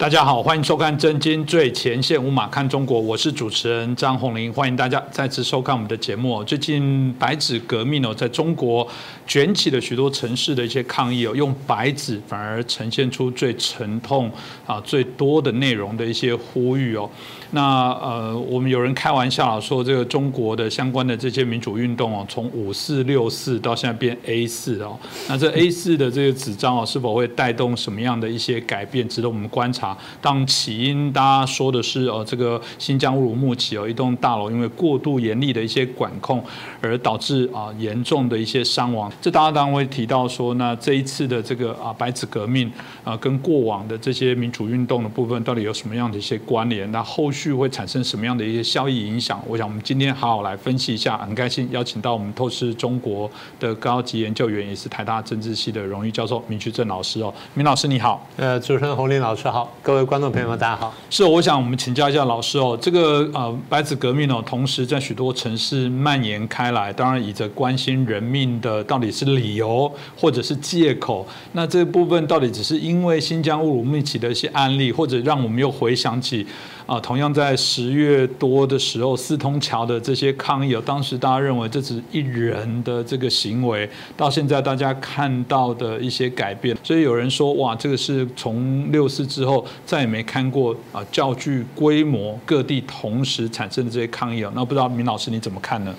大家好，欢迎收看《真金最前线》，五马看中国，我是主持人张宏林，欢迎大家再次收看我们的节目。最近白纸革命哦，在中国卷起了许多城市的一些抗议哦，用白纸反而呈现出最沉痛啊、最多的内容的一些呼吁哦。那呃，我们有人开玩笑说，这个中国的相关的这些民主运动哦，从五四六四到现在变 A 四哦，那这 A 四的这个纸张哦，是否会带动什么样的一些改变，值得我们观察？当起因大家说的是哦，这个新疆乌鲁木齐哦一栋大楼因为过度严厉的一些管控而导致啊严重的一些伤亡，这大家当然会提到说，那这一次的这个啊白纸革命啊跟过往的这些民主运动的部分到底有什么样的一些关联？那后续会产生什么样的一些效益影响？我想我们今天好好来分析一下。很开心邀请到我们透视中国的高级研究员，也是台大政治系的荣誉教授明旭正老师哦，明老师你好。呃，主持人洪林老师好，各位观众朋友们大家好。是，我想我们请教一下老师哦，这个呃白纸革命哦，同时在许多城市蔓延开来，当然以着关心人命的到底是理由或者是借口，那这部分到底只是因为新疆乌鲁木齐的一些案例，或者让我们又回想起啊，同样在十月多的时候四通桥的这些抗议，当时大家认为这只是一人的这个行为，到现在大家看到的一些改变，所以有人说哇，这个是从六四之后再也没看过啊教具规模各地同时产生的这些抗议啊，那不知道明老师你怎么看呢？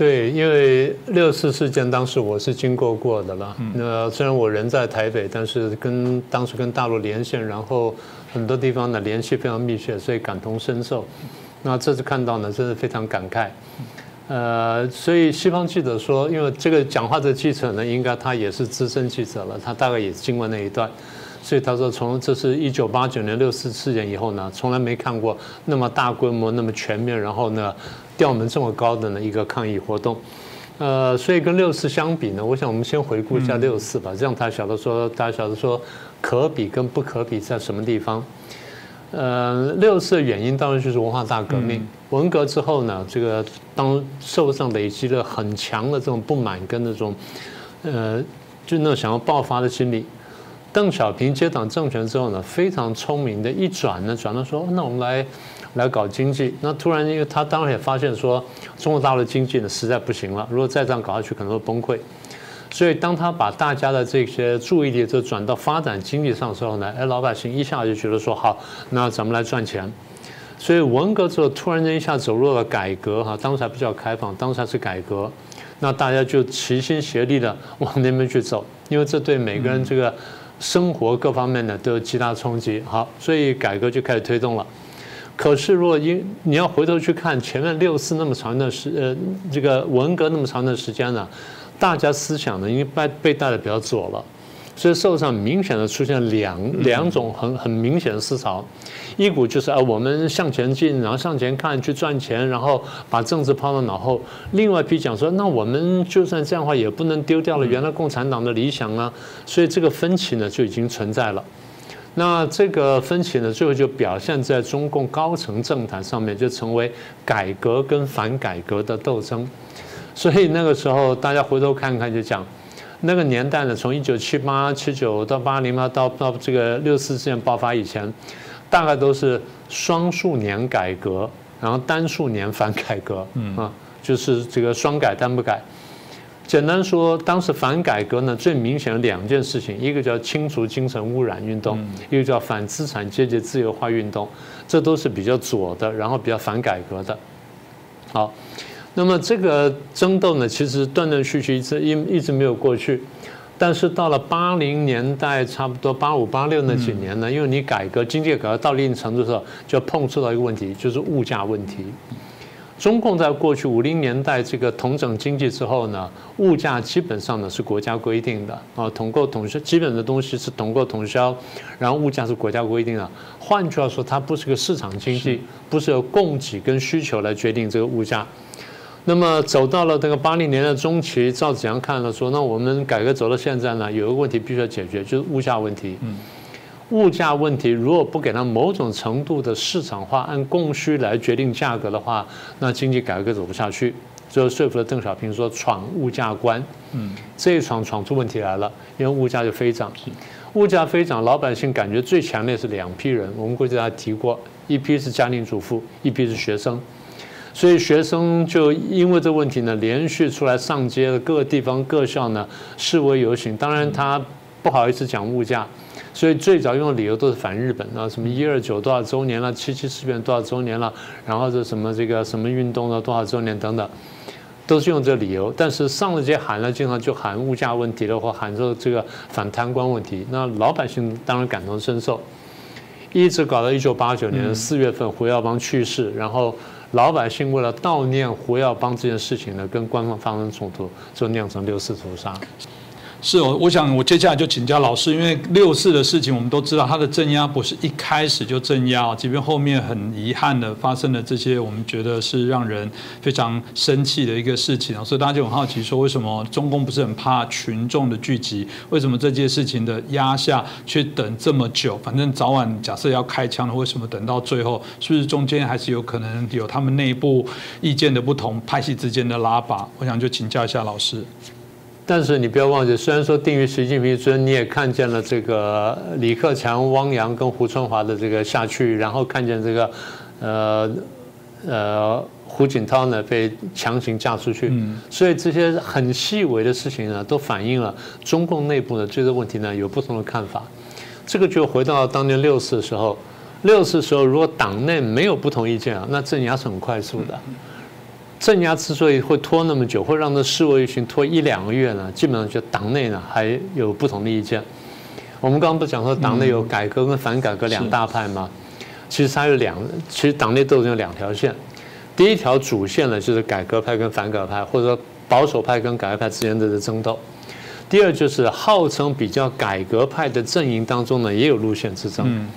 对，因为六四事件当时我是经过过的了。那虽然我人在台北，但是跟当时跟大陆连线，然后很多地方呢联系非常密切，所以感同身受。那这次看到呢，真的非常感慨。呃，所以西方记者说，因为这个讲话的记者呢，应该他也是资深记者了，他大概也经过那一段，所以他说从这是一九八九年六四事件以后呢，从来没看过那么大规模、那么全面，然后呢调门这么高的呢一个抗议活动。呃，所以跟六四相比呢，我想我们先回顾一下六四吧，这样他晓得说，大家晓得说可比跟不可比在什么地方。呃，六四的原因当然就是文化大革命。文革之后呢，这个当社会上累积了很强的这种不满跟那种，呃，就那种想要爆发的心理。邓小平接掌政权之后呢，非常聪明的一转呢，转到说，那我们来来搞经济。那突然，因为他当然也发现说，中国大陆经济呢实在不行了，如果再这样搞下去，可能会崩溃。所以，当他把大家的这些注意力就转到发展经济上的时候呢，哎，老百姓一下就觉得说好，那咱们来赚钱。所以文革之后，突然间一下走入了改革哈，当时还不叫开放，当时还是改革。那大家就齐心协力的往那边去走，因为这对每个人这个生活各方面呢都有极大冲击。好，所以改革就开始推动了。可是，如果因你要回头去看前面六四那么长的时呃，这个文革那么长的时间呢？大家思想呢，因为被被带的比较左了，所以社会上明显的出现两两种很很明显的思潮，一股就是啊我们向前进，然后向前看去赚钱，然后把政治抛到脑后；另外一批讲说，那我们就算这样的话，也不能丢掉了原来共产党的理想啊。所以这个分歧呢就已经存在了。那这个分歧呢，最后就表现在中共高层政坛上面，就成为改革跟反改革的斗争。所以那个时候，大家回头看看，就讲那个年代呢，从一九七八、七九到八零嘛，到到这个六四事件爆发以前，大概都是双数年改革，然后单数年反改革，啊，就是这个双改单不改。简单说，当时反改革呢，最明显的两件事情，一个叫清除精神污染运动，一个叫反资产阶级自由化运动，这都是比较左的，然后比较反改革的。好。那么这个争斗呢，其实断断续续一直一一直没有过去，但是到了八零年代，差不多八五八六那几年呢，因为你改革经济改革到一定程度的时候，就碰触到一个问题，就是物价问题。中共在过去五零年代这个统整经济之后呢，物价基本上呢是国家规定的啊，统购统销基本的东西是统购统销，然后物价是国家规定的。换句话说，它不是个市场经济，不是由供给跟需求来决定这个物价。那么走到了这个八零年的中期，赵子阳看了说：“那我们改革走到现在呢，有一个问题必须要解决，就是物价问题。物价问题如果不给它某种程度的市场化，按供需来决定价格的话，那经济改革走不下去。最后说服了邓小平说闯物价关。嗯，这一闯闯出问题来了，因为物价就飞涨。物价飞涨，老百姓感觉最强烈是两批人。我们过去大家提过，一批是家庭主妇，一批是学生。所以学生就因为这个问题呢，连续出来上街，各个地方各校呢示威游行。当然他不好意思讲物价。所以最早用的理由都是反日本啊，什么一二九多少周年了，七七事变多少周年了，然后是什么这个什么运动了多少周年等等，都是用这理由。但是上了街喊了，经常就喊物价问题了，或喊着这个反贪官问题，那老百姓当然感同身受。一直搞到一九八九年四月份，胡耀邦去世，然后老百姓为了悼念胡耀邦这件事情呢，跟官方发生冲突，就酿成六四屠杀。是哦，我想我接下来就请教老师，因为六四的事情我们都知道，他的镇压不是一开始就镇压，即便后面很遗憾的发生了这些，我们觉得是让人非常生气的一个事情啊，所以大家就很好奇说，为什么中共不是很怕群众的聚集？为什么这件事情的压下却等这么久？反正早晚假设要开枪了，为什么等到最后？是不是中间还是有可能有他们内部意见的不同，派系之间的拉拔？我想就请教一下老师。但是你不要忘记，虽然说定于习近平尊，你也看见了这个李克强、汪洋跟胡春华的这个下去，然后看见这个，呃呃胡锦涛呢被强行嫁出去，所以这些很细微的事情呢，都反映了中共内部呢对这个问题呢有不同的看法。这个就回到当年六四的时候，六四时候如果党内没有不同意见啊，那镇压是很快速的。镇压之所以会拖那么久，会让这示威游行拖一两个月呢？基本上就党内呢还有不同的意见。我们刚刚不讲说党内有改革跟反改革两大派吗？其实它有两，其实党内斗争有两条线。第一条主线呢就是改革派跟反改革派，或者说保守派跟改革派之间的争斗。第二就是号称比较改革派的阵营当中呢也有路线之争。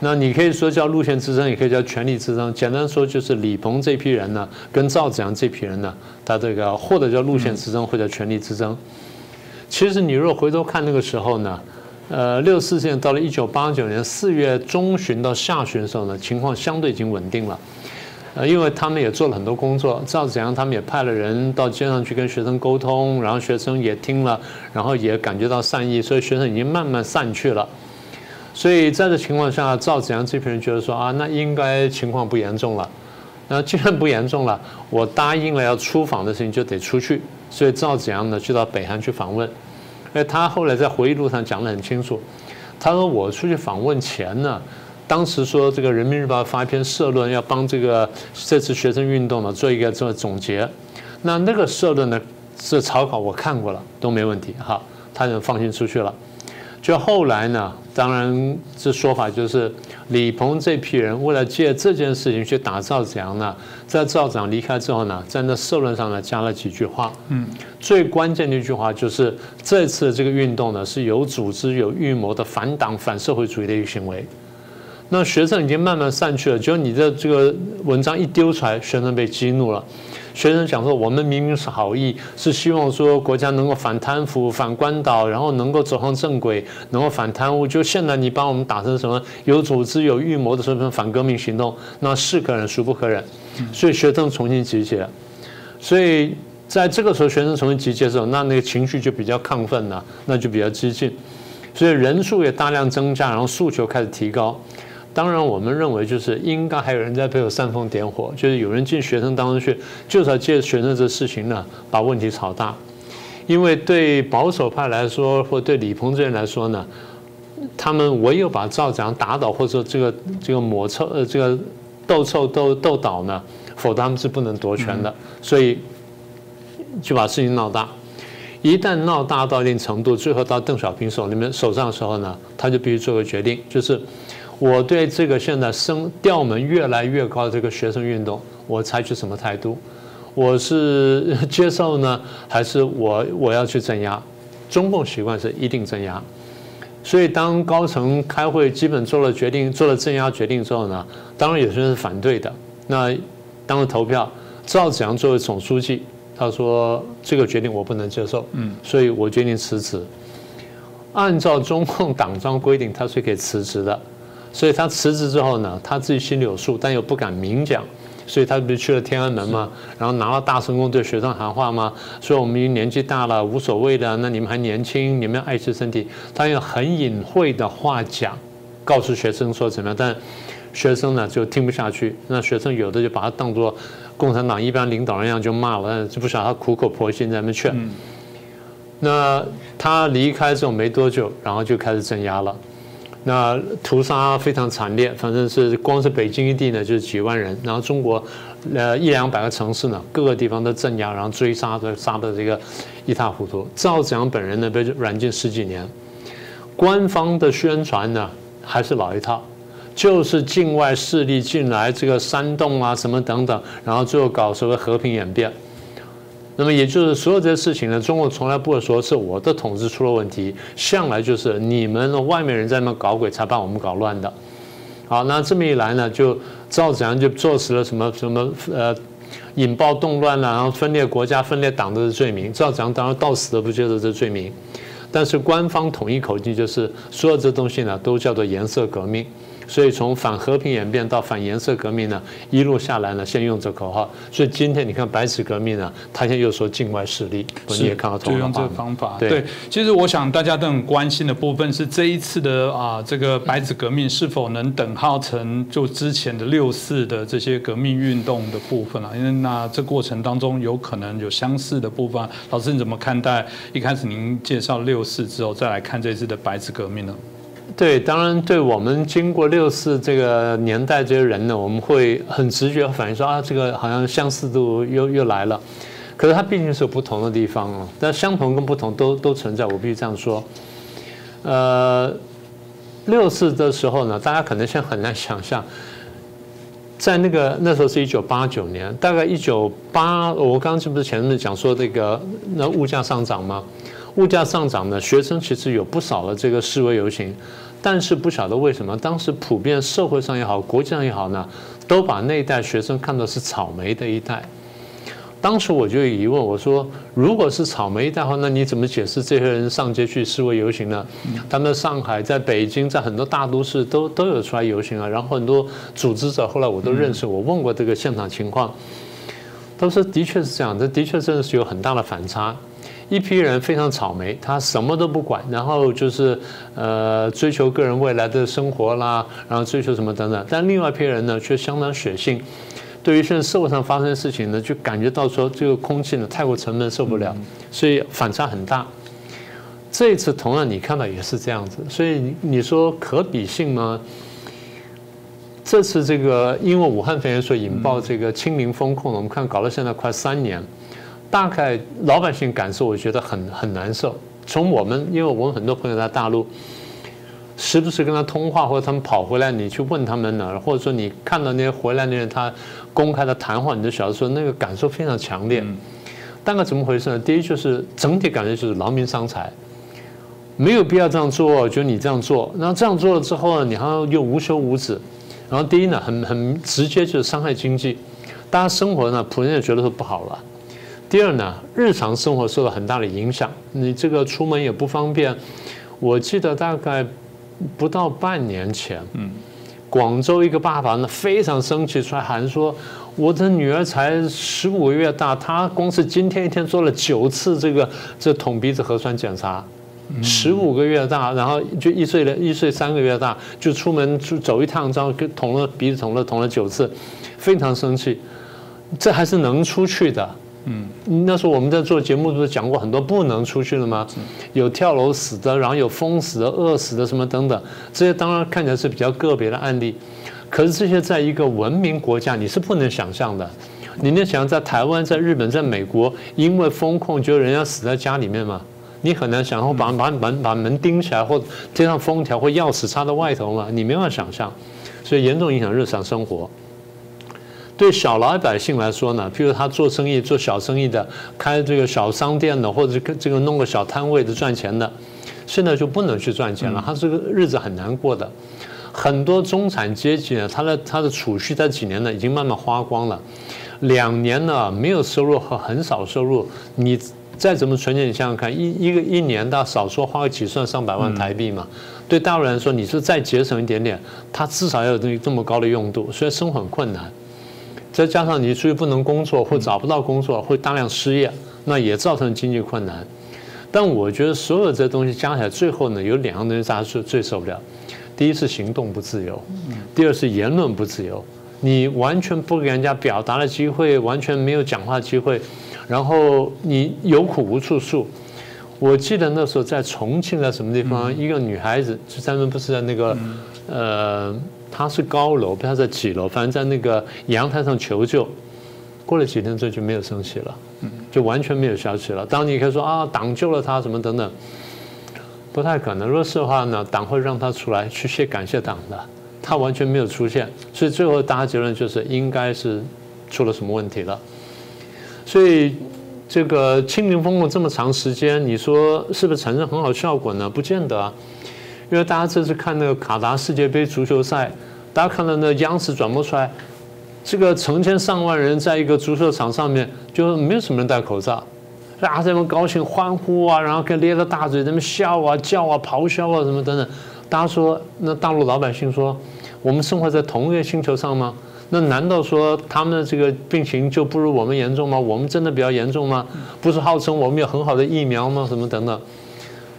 那你可以说叫路线之争，也可以叫权力之争。简单说就是李鹏这批人呢，跟赵子阳这批人呢，他这个或者叫路线之争，或者权力之争。其实你若回头看那个时候呢，呃，六四事件到了一九八九年四月中旬到下旬的时候呢，情况相对已经稳定了。呃，因为他们也做了很多工作，赵子阳他们也派了人到街上去跟学生沟通，然后学生也听了，然后也感觉到善意，所以学生已经慢慢散去了。所以在这情况下，赵子阳这批人觉得说啊，那应该情况不严重了。那既然不严重了，我答应了要出访的事情就得出去。所以赵子阳呢，就到北韩去访问。哎，他后来在回忆录上讲得很清楚。他说我出去访问前呢，当时说这个人民日报发一篇社论，要帮这个这次学生运动呢做一个这个总结。那那个社论呢是草稿，我看过了，都没问题哈，他就放心出去了。就后来呢，当然这说法就是李鹏这批人为了借这件事情去打赵子阳呢，在赵子阳离开之后呢，在那社论上呢加了几句话。嗯，最关键的一句话就是这次这个运动呢是有组织、有预谋的反党、反社会主义的一个行为。那学生已经慢慢散去了，就你的这个文章一丢出来，学生被激怒了。学生讲说，我们明明是好意，是希望说国家能够反贪腐、反官倒，然后能够走上正轨，能够反贪污。就现在你把我们打成什么有组织、有预谋的什么反革命行动，那是可忍，孰不可忍？所以学生重新集结。所以在这个时候，学生重新集结的时候，那那个情绪就比较亢奋了，那就比较激进。所以人数也大量增加，然后诉求开始提高。当然，我们认为就是应该还有人在背后煽风点火，就是有人进学生当中去，就是要借学生这事情呢，把问题炒大。因为对保守派来说，或对李鹏这人来说呢，他们唯有把赵子阳打倒，或者说这个这个抹臭呃这个斗臭斗斗倒呢，否则他们是不能夺权的。所以就把事情闹大。一旦闹大到一定程度，最后到邓小平手里面手上的时候呢，他就必须做个决定，就是。我对这个现在升调门越来越高的这个学生运动，我采取什么态度？我是 接受呢，还是我我要去镇压？中共习惯是一定镇压，所以当高层开会基本做了决定，做了镇压决定之后呢，当然有些人是反对的。那当时投票，赵子阳作为总书记，他说这个决定我不能接受，嗯，所以我决定辞职。按照中共党章规定，他是可以辞职的。所以他辞职之后呢，他自己心里有数，但又不敢明讲，所以他不是去了天安门嘛，然后拿了大声公对学生喊话吗？说我们年纪大了，无所谓的，那你们还年轻，你们要爱惜身体。他用很隐晦的话讲，告诉学生说怎么样，但学生呢就听不下去。那学生有的就把他当作共产党一般领导人一样就骂了，就不晓得他苦口婆心在那劝。那他离开之后没多久，然后就开始镇压了。那屠杀非常惨烈，反正是光是北京一地呢，就是几万人。然后中国，呃一两百个城市呢，各个地方都镇压，然后追杀的杀的这个一塌糊涂。赵子阳本人呢被软禁十几年，官方的宣传呢还是老一套，就是境外势力进来这个煽动啊什么等等，然后最后搞所谓和平演变。那么也就是所有这些事情呢，中国从来不会说是我的统治出了问题，向来就是你们外面人在那搞鬼才把我们搞乱的。好，那这么一来呢，就赵子阳就坐实了什么什么呃引爆动乱了，然后分裂国家、分裂党的罪名。赵子阳当然到死都不接受这罪名，但是官方统一口径就是所有这东西呢都叫做颜色革命。所以从反和平演变到反颜色革命呢，一路下来呢，先用这口号。所以今天你看白纸革命呢，他现在又说境外势力，你也看到就用这个方法。对，其实我想大家都很关心的部分是这一次的啊，这个白纸革命是否能等号成就之前的六四的这些革命运动的部分啊？因为那这过程当中有可能有相似的部分。老师你怎么看待？一开始您介绍六四之后，再来看这次的白纸革命呢？对，当然，对我们经过六四这个年代这些人呢，我们会很直觉反应说啊，这个好像相似度又又来了。可是它毕竟是有不同的地方哦，但相同跟不同都都存在。我必须这样说。呃，六四的时候呢，大家可能现在很难想象，在那个那时候是一九八九年，大概一九八，我刚刚是不是前面讲说这个那物价上涨吗？物价上涨呢，学生其实有不少的这个示威游行，但是不晓得为什么，当时普遍社会上也好，国际上也好呢，都把那一代学生看作是草莓的一代。当时我就有疑问，我说，如果是草莓一代的话，那你怎么解释这些人上街去示威游行呢？他们在上海、在北京、在很多大都市都都有出来游行啊，然后很多组织者后来我都认识，我问过这个现场情况，都说的确是这样，这的确真的是有很大的反差。一批人非常草莓，他什么都不管，然后就是呃追求个人未来的生活啦，然后追求什么等等。但另外一批人呢，却相当血性，对于现在社会上发生的事情呢，就感觉到说这个空气呢太过沉闷，受不了，所以反差很大。这一次同样你看到也是这样子，所以你说可比性吗？这次这个因为武汉肺炎所引爆这个清零风控，我们看搞到现在快三年。大概老百姓感受，我觉得很很难受。从我们，因为我们很多朋友在大陆，时不时跟他通话，或者他们跑回来，你去问他们呢，或者说你看到那些回来的人，他公开的谈话，你就晓得说那个感受非常强烈。大概怎么回事呢？第一就是整体感觉就是劳民伤财，没有必要这样做，就你这样做，然后这样做了之后呢，你还要又无休无止。然后第一呢，很很直接就是伤害经济，大家生活呢，普通人也觉得说不好了。第二呢，日常生活受到很大的影响，你这个出门也不方便。我记得大概不到半年前，嗯，广州一个爸爸呢非常生气，出来喊说：“我的女儿才十五个月大，她光是今天一天做了九次这个这捅鼻子核酸检查，十五个月大，然后就一岁了，一岁三个月大就出门去走一趟，然后捅了鼻子捅了捅了九次，非常生气。这还是能出去的。”嗯，那时候我们在做节目，不是讲过很多不能出去了吗？有跳楼死的，然后有封死的、饿死的什么等等，这些当然看起来是比较个别的案例。可是这些在一个文明国家，你是不能想象的。你能想象在台湾、在日本、在美国，因为风控就人家死在家里面吗？你很难想象把把门把门钉起来，或贴上封条，或钥匙插到外头嘛？你没法想象，所以严重影响日常生活。对小老百姓来说呢，譬如他做生意、做小生意的，开这个小商店的，或者这个弄个小摊位的赚钱的，现在就不能去赚钱了，他这个日子很难过的。很多中产阶级呢，他的他的储蓄在几年呢已经慢慢花光了，两年呢没有收入和很少收入，你再怎么存钱，你想想看，一一个一年到少说花个几十万上百万台币嘛，对大陆人来说，你是再节省一点点，他至少要有这这么高的用度，所以生活很困难。再加上你出去不能工作或找不到工作，会大量失业，那也造成经济困难。但我觉得所有这东西加起来，最后呢有两样东西大家最最受不了。第一是行动不自由，第二是言论不自由。你完全不给人家表达的机会，完全没有讲话机会，然后你有苦无处诉。我记得那时候在重庆在什么地方，一个女孩子，就咱们不是在那个，呃，她是高楼，不知道在几楼，反正在那个阳台上求救。过了几天之后就没有声息了，就完全没有消息了。当你可以说啊，党救了他什么等等，不太可能。若是的话呢，党会让他出来去谢感谢党的。他完全没有出现，所以最后大家结论就是应该是出了什么问题了。所以这个清零风控这么长时间，你说是不是产生很好效果呢？不见得，因为大家这次看那个卡达世界杯足球赛，大家看到那央视转播出来，这个成千上万人在一个足球场上面，就没有什么人戴口罩，大家在那高兴欢呼啊，然后跟咧着大嘴在那笑啊叫啊咆哮啊什么等等。大家说，那大陆老百姓说。我们生活在同一个星球上吗？那难道说他们的这个病情就不如我们严重吗？我们真的比较严重吗？不是号称我们有很好的疫苗吗？什么等等？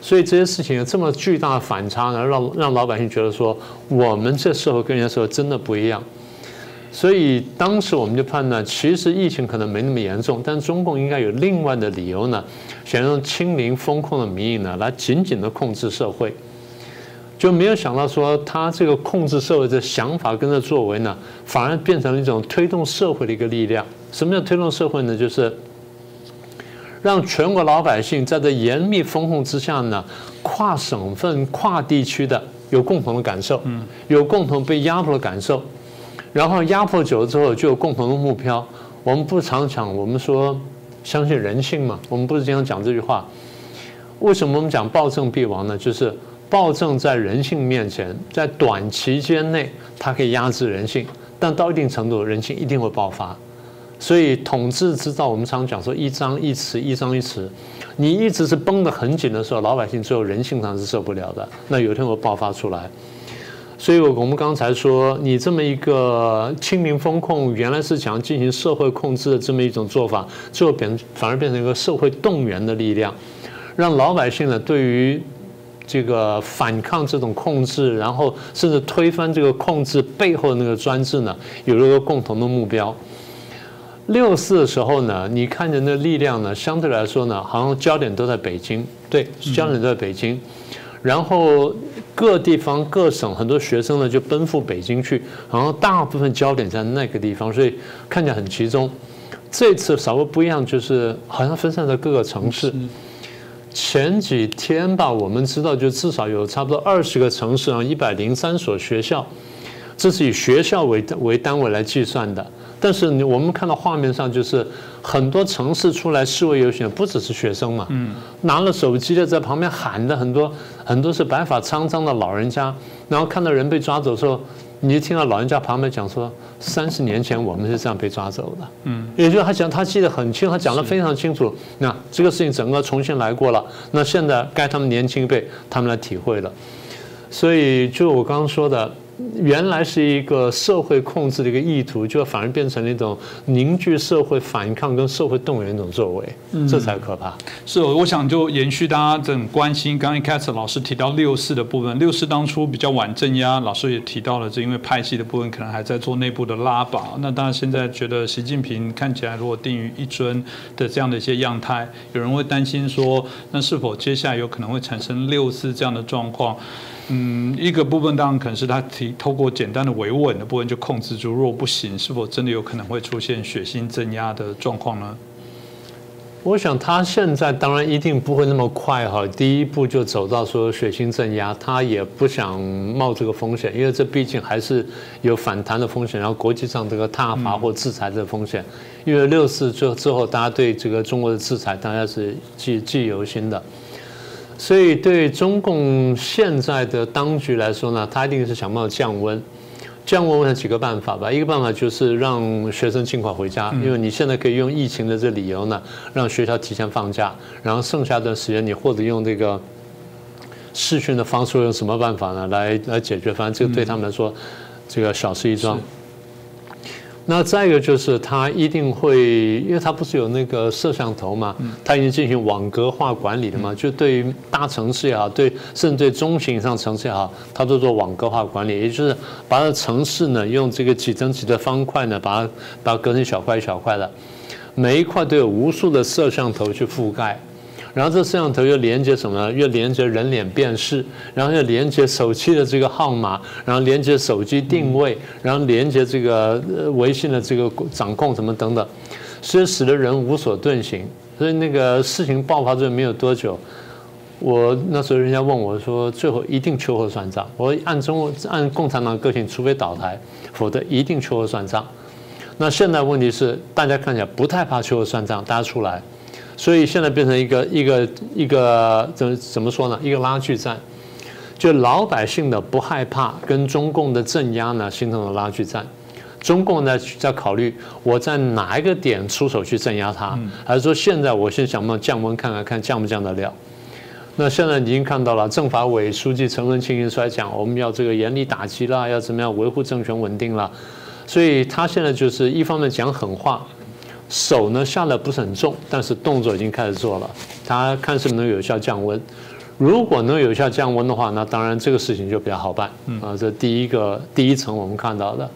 所以这些事情有这么巨大的反差，呢，让让老百姓觉得说，我们这社会跟人家说真的不一样。所以当时我们就判断，其实疫情可能没那么严重，但中共应该有另外的理由呢，想用清零风控的名义呢，来紧紧的控制社会。就没有想到说他这个控制社会的想法跟这作为呢，反而变成了一种推动社会的一个力量。什么叫推动社会呢？就是让全国老百姓在这严密风控之下呢，跨省份、跨地区的有共同的感受，有共同被压迫的感受，然后压迫久了之后就有共同的目标。我们不常讲，我们说相信人性嘛，我们不是经常讲这句话。为什么我们讲暴政必亡呢？就是。暴政在人性面前，在短期间内，它可以压制人性，但到一定程度，人性一定会爆发。所以，统治之道，我们常讲说一张一弛，一张一弛。你一直是绷得很紧的时候，老百姓最后人性上是受不了的，那有一天会爆发出来。所以，我们刚才说，你这么一个清零风控，原来是想进行社会控制的这么一种做法，最后变反而变成一个社会动员的力量，让老百姓呢对于。这个反抗这种控制，然后甚至推翻这个控制背后的那个专制呢，有了一个共同的目标。六四的时候呢，你看见那力量呢，相对来说呢，好像焦点都在北京，对，焦点都在北京。然后各地方各省很多学生呢就奔赴北京去，然后大部分焦点在那个地方，所以看起来很集中。这次稍微不一样，就是好像分散在各个城市。前几天吧，我们知道，就至少有差不多二十个城市啊，一百零三所学校，这是以学校为为单位来计算的。但是你我们看到画面上，就是很多城市出来示威游行，不只是学生嘛，拿了手机的在旁边喊的很多，很多是白发苍苍的老人家，然后看到人被抓走的时候。你就听到老人家旁边讲说，三十年前我们是这样被抓走的，嗯，也就是他讲他记得很清，他讲的非常清楚。那这个事情整个重新来过了，那现在该他们年轻一辈他们来体会了。所以就我刚刚说的。原来是一个社会控制的一个意图，就反而变成了一种凝聚社会反抗跟社会动员一种作为，这才可怕。是，我想就延续大家很关心，刚刚一开始老师提到六四的部分，六四当初比较晚镇压，老师也提到了，是因为派系的部分可能还在做内部的拉拔。那当然现在觉得习近平看起来如果定于一尊的这样的一些样态，有人会担心说，那是否接下来有可能会产生六四这样的状况？嗯，一个部分当然可能是他提透过简单的维稳的部分就控制住，若不行，是否真的有可能会出现血腥镇压的状况呢？我想他现在当然一定不会那么快哈，第一步就走到说血腥镇压，他也不想冒这个风险，因为这毕竟还是有反弹的风险，然后国际上这个踏伐或制裁的风险。因为六四之之后，大家对这个中国的制裁大家是记记忆犹新的。所以，对中共现在的当局来说呢，他一定是想办法降温。降温有几个办法吧，一个办法就是让学生尽快回家，因为你现在可以用疫情的这理由呢，让学校提前放假，然后剩下的时间你或者用这个视讯的方式，用什么办法呢来来解决？反正这个对他们来说，这个小事一桩。那再一个就是它一定会，因为它不是有那个摄像头嘛，它已经进行网格化管理了嘛，就对于大城市也好，对甚至对中型以上城市也好，它都做网格化管理，也就是把它城市呢用这个几乘几的方块呢，把它把它隔成小块小块的，每一块都有无数的摄像头去覆盖。然后这摄像头又连接什么呢？又连接人脸辨识，然后又连接手机的这个号码，然后连接手机定位，然后连接这个微信的这个掌控什么等等，所以使得人无所遁形。所以那个事情爆发之后没有多久，我那时候人家问我说，最后一定秋后算账。我按中按共产党个性，除非倒台，否则一定秋后算账。那现在问题是，大家看起来不太怕秋后算账，大家出来。所以现在变成一个一个一个怎怎么说呢？一个拉锯战，就老百姓的不害怕跟中共的镇压呢形成了拉锯战。中共呢在考虑我在哪一个点出手去镇压他，还是说现在我先想办法降温看看看降不降得了？那现在已经看到了政法委书记陈文清出来讲，我们要这个严厉打击啦，要怎么样维护政权稳定了。所以他现在就是一方面讲狠话。手呢下的不是很重，但是动作已经开始做了。它看是不是能有效降温。如果能有效降温的话，那当然这个事情就比较好办。啊，这第一个第一层我们看到的。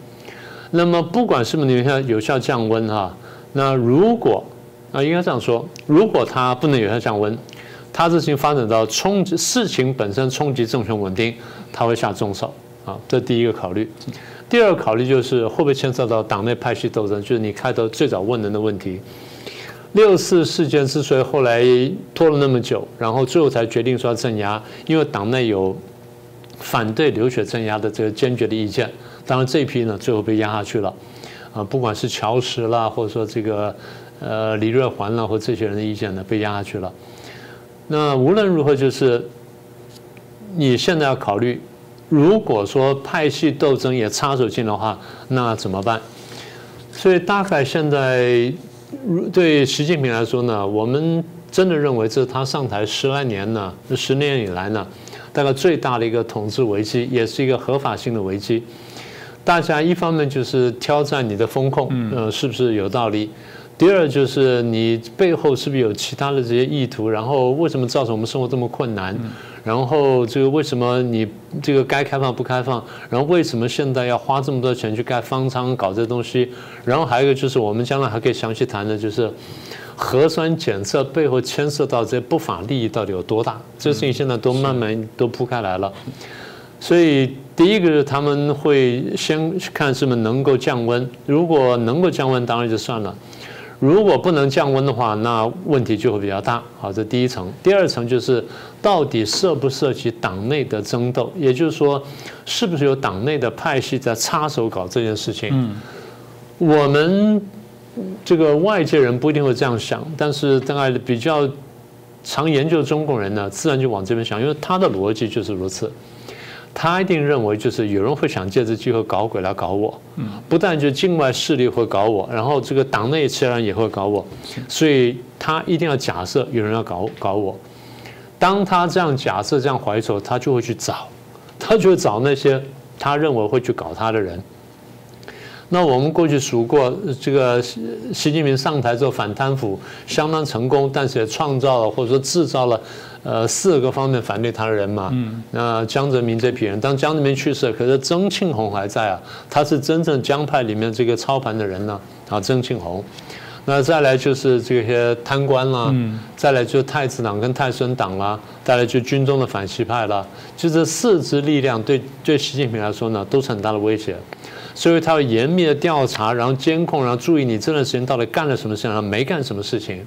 那么不管是不是有效有效降温哈，那如果啊应该这样说，如果它不能有效降温，它事情发展到冲击事情本身冲击政权稳定，它会下重手啊，这第一个考虑。第二个考虑就是会不会牵涉到党内派系斗争，就是你开头最早问人的问题。六四事件之所以后来拖了那么久，然后最后才决定说要镇压，因为党内有反对流血镇压的这个坚决的意见。当然这一批呢最后被压下去了，啊，不管是乔石啦，或者说这个呃李瑞环啦，或这些人的意见呢被压下去了。那无论如何，就是你现在要考虑。如果说派系斗争也插手进的话，那怎么办？所以大概现在，对习近平来说呢，我们真的认为这是他上台十来年呢，十年以来呢，大概最大的一个统治危机，也是一个合法性的危机。大家一方面就是挑战你的风控，呃，是不是有道理？第二就是你背后是不是有其他的这些意图？然后为什么造成我们生活这么困难？然后这个为什么你这个该开放不开放？然后为什么现在要花这么多钱去盖方舱搞这东西？然后还有一个就是我们将来还可以详细谈的，就是核酸检测背后牵涉到这些不法利益到底有多大？这事情现在都慢慢都铺开来了。所以第一个是他们会先看是不是能够降温，如果能够降温，当然就算了。如果不能降温的话，那问题就会比较大。好，这第一层。第二层就是到底涉不涉及党内的争斗，也就是说，是不是有党内的派系在插手搞这件事情？我们这个外界人不一定会这样想，但是大概比较常研究中国人呢，自然就往这边想，因为他的逻辑就是如此。他一定认为，就是有人会想借这机会搞鬼来搞我，不但就境外势力会搞我，然后这个党内其他人也会搞我，所以他一定要假设有人要搞搞我。当他这样假设、这样怀疑时候他就会去找，他就会找那些他认为会去搞他的人。那我们过去数过，这个习近平上台之后反贪腐相当成功，但是也创造了或者说制造了。呃，四个方面反对他的人嘛，那江泽民这批人，当江泽民去世，可是曾庆红还在啊，他是真正江派里面这个操盘的人呢，啊，曾庆红，那再来就是这些贪官啦，再来就太子党跟太孙党啦，再来就军中的反西派啦，就这四支力量对对习近平来说呢，都是很大的威胁，所以他要严密的调查，然后监控，然后注意你这段时间到底干了什么事情，然后没干什么事情。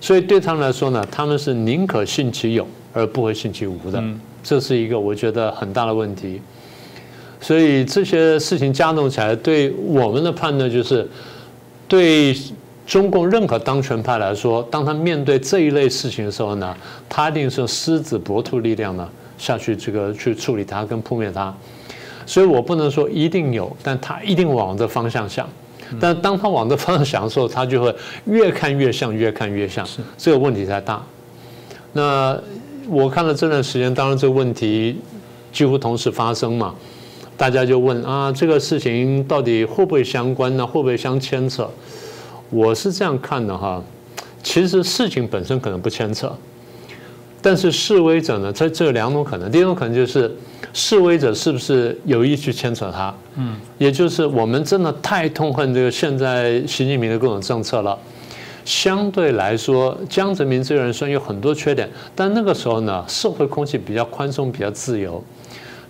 所以对他们来说呢，他们是宁可信其有而不会信其无的，这是一个我觉得很大的问题。所以这些事情加重起来，对我们的判断就是，对中共任何当权派来说，当他面对这一类事情的时候呢，他一定是狮子搏兔力量呢下去这个去处理它跟扑灭它。所以我不能说一定有，但他一定往这方向想。但当他往这方向想的时候，他就会越看越像，越看越像，这个问题才大。那我看了这段时间，当然这个问题几乎同时发生嘛。大家就问啊，这个事情到底会不会相关呢？会不会相牵扯？我是这样看的哈，其实事情本身可能不牵扯，但是示威者呢，这这有两种可能。第一种可能就是示威者是不是有意去牵扯他？嗯，也就是我们真的太痛恨这个现在习近平的各种政策了。相对来说，江泽民这个人虽然有很多缺点，但那个时候呢，社会空气比较宽松，比较自由。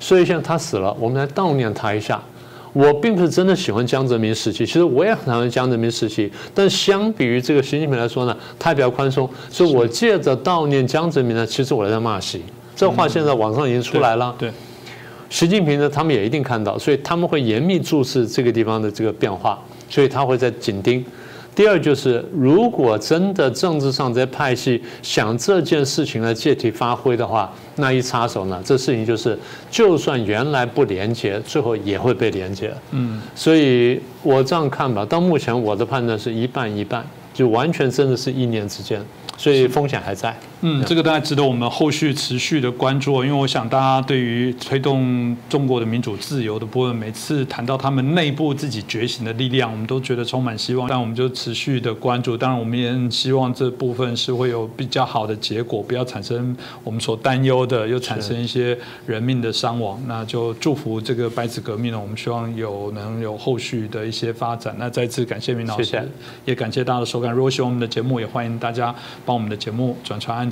所以现在他死了，我们来悼念他一下。我并不是真的喜欢江泽民时期，其实我也很讨厌江泽民时期。但相比于这个习近平来说呢，他比较宽松，所以我借着悼念江泽民呢，其实我在骂习。这话现在网上已经出来了。对，习近平呢，他们也一定看到，所以他们会严密注视这个地方的这个变化，所以他会在紧盯。第二就是，如果真的政治上这派系想这件事情来借题发挥的话，那一插手呢，这事情就是，就算原来不廉洁，最后也会被廉洁。嗯，所以我这样看吧，到目前我的判断是一半一半，就完全真的是一念之间。所以风险还在。嗯，这个大概值得我们后续持续的关注，因为我想大家对于推动中国的民主自由的部分，每次谈到他们内部自己觉醒的力量，我们都觉得充满希望。但我们就持续的关注，当然我们也希望这部分是会有比较好的结果，不要产生我们所担忧的，又产生一些人命的伤亡。那就祝福这个白纸革命呢，我们希望有能有后续的一些发展。那再次感谢明老师，也感谢大家的收看。如果喜欢我们的节目，也欢迎大家帮我们的节目转传按。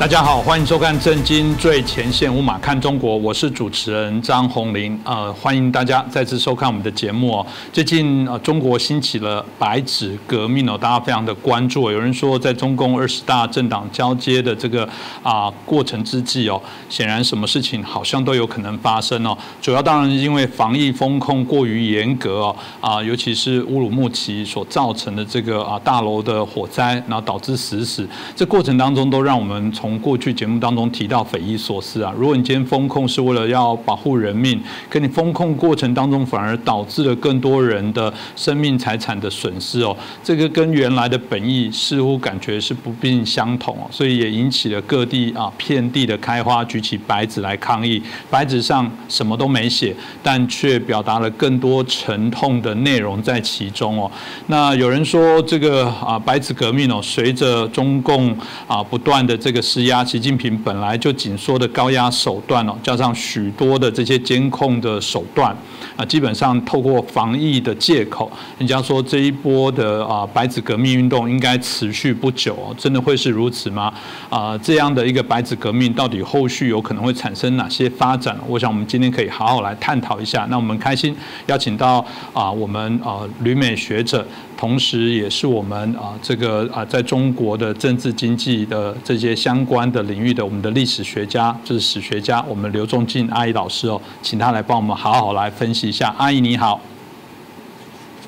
大家好，欢迎收看《震惊最前线》，无马看中国，我是主持人张宏林。呃，欢迎大家再次收看我们的节目哦。最近呃，中国兴起了白纸革命哦，大家非常的关注。有人说，在中共二十大政党交接的这个啊过程之际哦，显然什么事情好像都有可能发生哦。主要当然是因为防疫风控过于严格哦，啊，尤其是乌鲁木齐所造成的这个啊大楼的火灾，然后导致死死，这过程当中都让我们从从过去节目当中提到匪夷所思啊！如果你今天风控是为了要保护人命，可你风控过程当中反而导致了更多人的生命财产的损失哦，这个跟原来的本意似乎感觉是不并相同哦，所以也引起了各地啊遍地的开花举起白纸来抗议，白纸上什么都没写，但却表达了更多沉痛的内容在其中哦。那有人说这个啊白纸革命哦，随着中共啊不断的这个施压习近平本来就紧缩的高压手段哦，加上许多的这些监控的手段啊，基本上透过防疫的借口，人家说这一波的啊白纸革命运动应该持续不久，真的会是如此吗？啊，这样的一个白纸革命到底后续有可能会产生哪些发展？我想我们今天可以好好来探讨一下。那我们开心邀请到啊我们啊旅美学者。同时，也是我们啊，这个啊，在中国的政治经济的这些相关的领域的我们的历史学家，就是史学家，我们刘仲敬阿姨老师哦，请他来帮我们好好来分析一下。阿姨你好，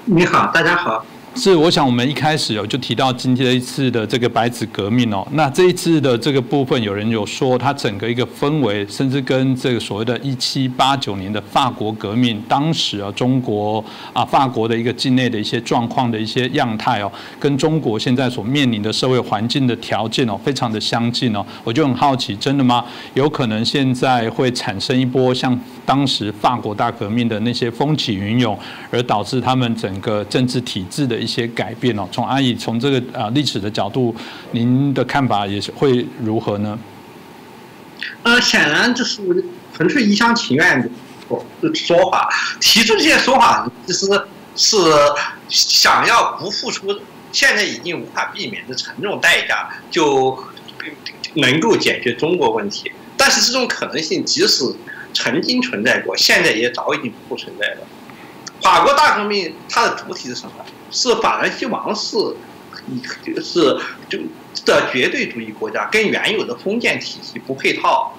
你好，大家好。是，我想我们一开始有就提到今天一次的这个白纸革命哦，那这一次的这个部分，有人有说它整个一个氛围，甚至跟这个所谓的一七八九年的法国革命，当时啊中国啊法国的一个境内的一些状况的一些样态哦，跟中国现在所面临的社会环境的条件哦，非常的相近哦，我就很好奇，真的吗？有可能现在会产生一波像当时法国大革命的那些风起云涌，而导致他们整个政治体制的。一些改变哦，从阿姨从这个啊历史的角度，您的看法也是会如何呢？呃，显然就是纯粹一厢情愿的说法，提出这些说法其实是想要不付出现在已经无法避免的沉重代价，就能够解决中国问题。但是这种可能性即使曾经存在过，现在也早已经不存在了。法国大革命它的主体是什么？是法兰西王室，是就的绝对主义国家，跟原有的封建体系不配套。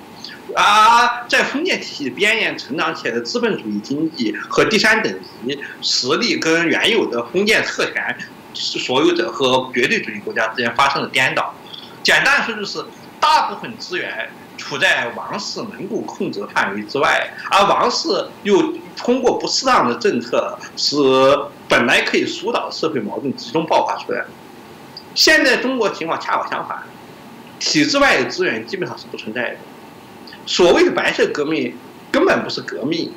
啊，在封建体系边缘成长起来的资本主义经济和第三等级实力跟原有的封建特权所有者和绝对主义国家之间发生了颠倒。简单说就是，大部分资源处在王室能够控制的范围之外，而王室又通过不适当的政策，使本来可以疏导的社会矛盾集中爆发出来。现在中国情况恰好相反，体制外的资源基本上是不存在的。所谓的白色革命根本不是革命，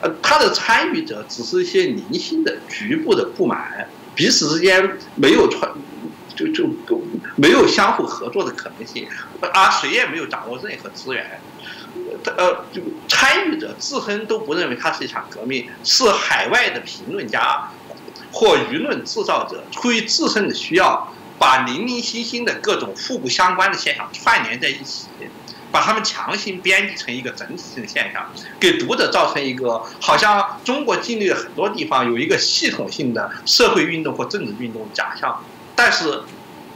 呃，它的参与者只是一些零星的局部的不满，彼此之间没有传，就就没有相互合作的可能性，而谁也没有掌握任何资源，呃，就参与者自身都不认为它是一场革命，是海外的评论家或舆论制造者出于自身的需要，把零零星星的各种互不相关的现象串联在一起。把他们强行编辑成一个整体性的现象，给读者造成一个好像中国境内的很多地方有一个系统性的社会运动或政治运动假象，但是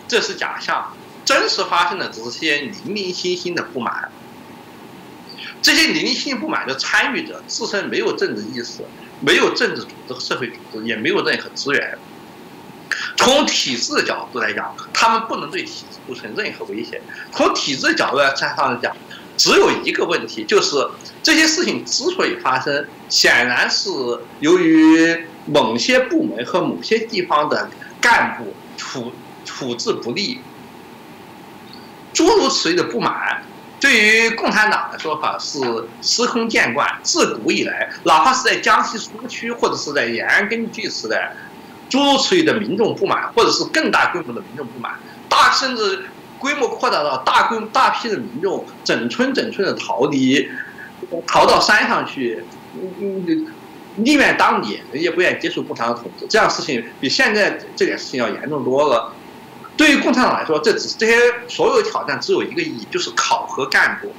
这是假象，真实发生的只是些零零星星的不满。这些零零星不满的参与者自身没有政治意识，没有政治组织和社会组织，也没有任何资源。从体制的角度来讲，他们不能对体制构成任何威胁。从体制的角度来上来讲，只有一个问题，就是这些事情之所以发生，显然是由于某些部门和某些地方的干部处处置不力，诸如此类的不满，对于共产党的说法是司空见惯。自古以来，哪怕是在江西苏区或者是在延安根据地时代。诸如此类的民众不满，或者是更大规模的民众不满，大甚至规模扩大到大规大批的民众整村整村的逃离，逃到山上去，嗯，宁愿当野人也不愿意接受共产党统治。这样事情比现在这点事情要严重多了。对于共产党来说，这只这些所有挑战只有一个意义，就是考核干部。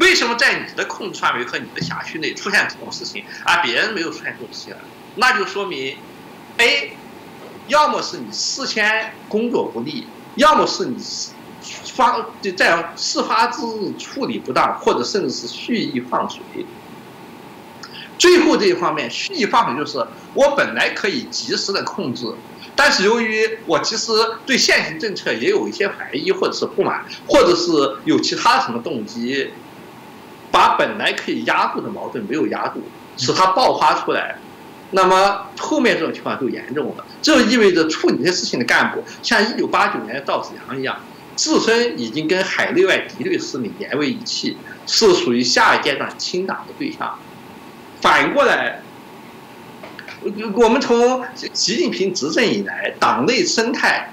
为什么在你的控制范围和你的辖区内出现这种事情，而别人没有出现这种事情？那就说明。A，要么是你事先工作不力，要么是你发就在事发之日处理不当，或者甚至是蓄意放水。最后这一方面，蓄意放水就是我本来可以及时的控制，但是由于我其实对现行政策也有一些怀疑或者是不满，或者是有其他什么动机，把本来可以压住的矛盾没有压住，使它爆发出来。那么后面这种情况就严重了，这意味着处理这些事情的干部，像一九八九年的赵子阳一样，自身已经跟海内外敌对势力连为一气，是属于下一阶段清党的对象。反过来，我们从习近平执政以来，党内生态，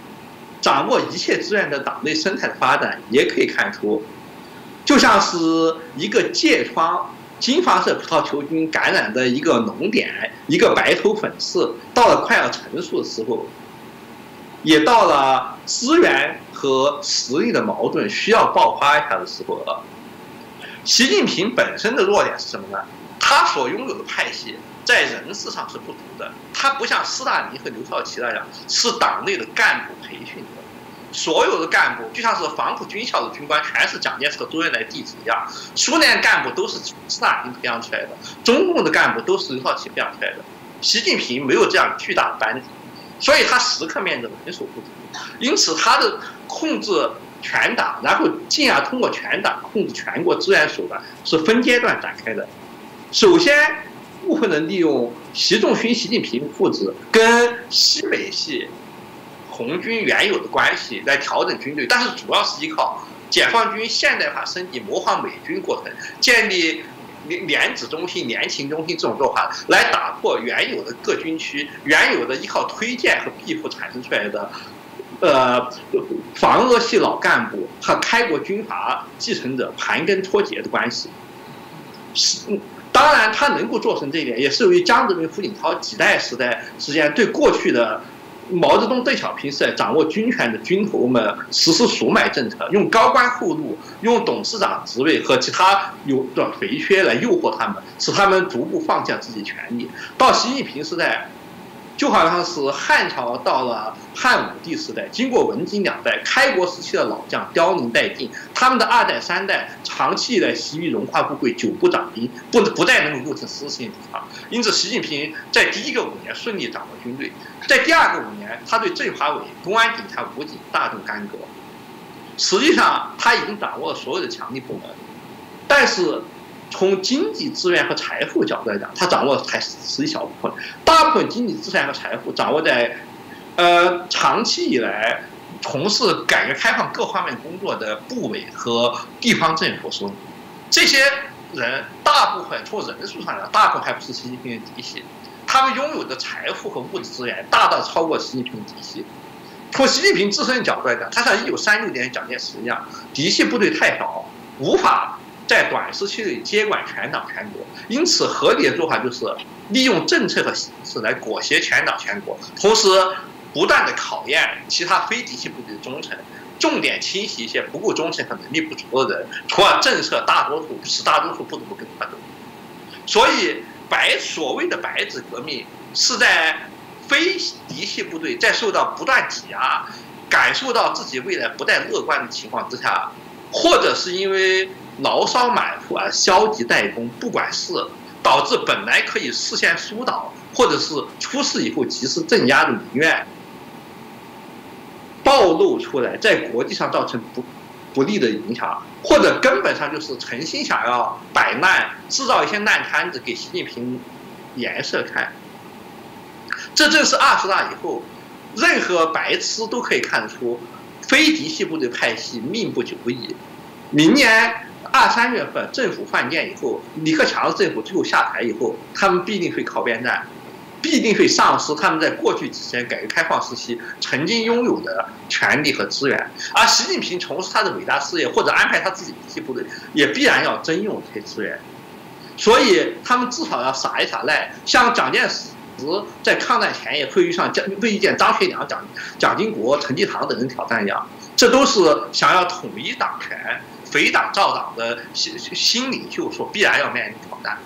掌握一切资源的党内生态的发展，也可以看出，就像是一个疥疮。金黄色葡萄球菌感染的一个脓点，一个白头粉刺，到了快要成熟的时候，也到了资源和实力的矛盾需要爆发一下的时候了。习近平本身的弱点是什么呢？他所拥有的派系在人事上是不足的，他不像斯大林和刘少奇那样是党内的干部培训的。所有的干部就像是黄埔军校的军官，全是蒋介石和周恩来弟子一样。苏联干部都是斯大林培养出来的，中共的干部都是刘少奇培养出来的。习近平没有这样巨大的班底，所以他时刻面对人手不足。因此，他的控制全党，然后进而通过全党控制全国资源手段是分阶段展开的。首先，部分的利用习仲勋、习近平父子跟西北系。红军原有的关系来调整军队，但是主要是依靠解放军现代化升级、模仿美军过程，建立联联指中心、联勤中心这种做法，来打破原有的各军区、原有的依靠推荐和庇护产生出来的，呃，防俄系老干部和开国军阀继承者盘根错节的关系。是，当然他能够做成这一点，也是由于江泽民、胡锦涛几代时代之间对过去的。毛泽东、邓小平时代掌握军权的军头们实施赎买政策，用高官厚禄、用董事长职位和其他有的肥缺来诱惑他们，使他们逐步放下自己权利。到习近平时代，就好像是汉朝到了汉武帝时代，经过文景两代，开国时期的老将凋零殆尽，他们的二代三代长期以来习于荣华富贵，久不掌兵，不不再能够构成实质性抵抗。因此，习近平在第一个五年顺利掌握军队，在第二个五年，他对政法委、公安警察、武警大动干戈。实际上，他已经掌握了所有的强力部门，但是。从经济资源和财富角度来讲，他掌握还是一小部分，大部分经济资源和财富掌握在，呃，长期以来从事改革开放各方面工作的部委和地方政府手里。这些人大部分从人数上讲，大部分还不是习近平的嫡系，他们拥有的财富和物质资源大大超过习近平嫡系。从习近平自身的角度来讲，他像一九三六年蒋介石一样，嫡系部队太少，无法。在短时期内接管全党全国，因此合理的做法就是利用政策和形式来裹挟全党全国，同时不断的考验其他非嫡系部队的忠诚，重点清洗一些不够忠诚和能力不足的人，从而政策大多数，使大多数不得不跟他走。所以白所谓的白纸革命是在非嫡系部队在受到不断挤压，感受到自己未来不再乐观的情况之下，或者是因为。牢骚满腹啊消极怠工，不管事，导致本来可以事先疏导，或者是出事以后及时镇压的民怨暴露出来，在国际上造成不不利的影响，或者根本上就是诚心想要摆烂，制造一些烂摊子给习近平颜色看。这正是二十大以后，任何白痴都可以看出，非嫡系部队派系命不久矣。明年。二三月份政府换届以后，李克强政府最后下台以后，他们必定会靠边站，必定会丧失他们在过去几年改革开放时期曾经拥有的权利和资源。而习近平从事他的伟大事业或者安排他自己嫡系部队，也必然要征用这些资源。所以他们至少要耍一耍赖，像蒋介石在抗战前也会遇上蒋会遇见张学良、蒋蒋经国、陈济棠等人挑战一样，这都是想要统一党权。匪党造党的新新领袖所必然要面临挑战，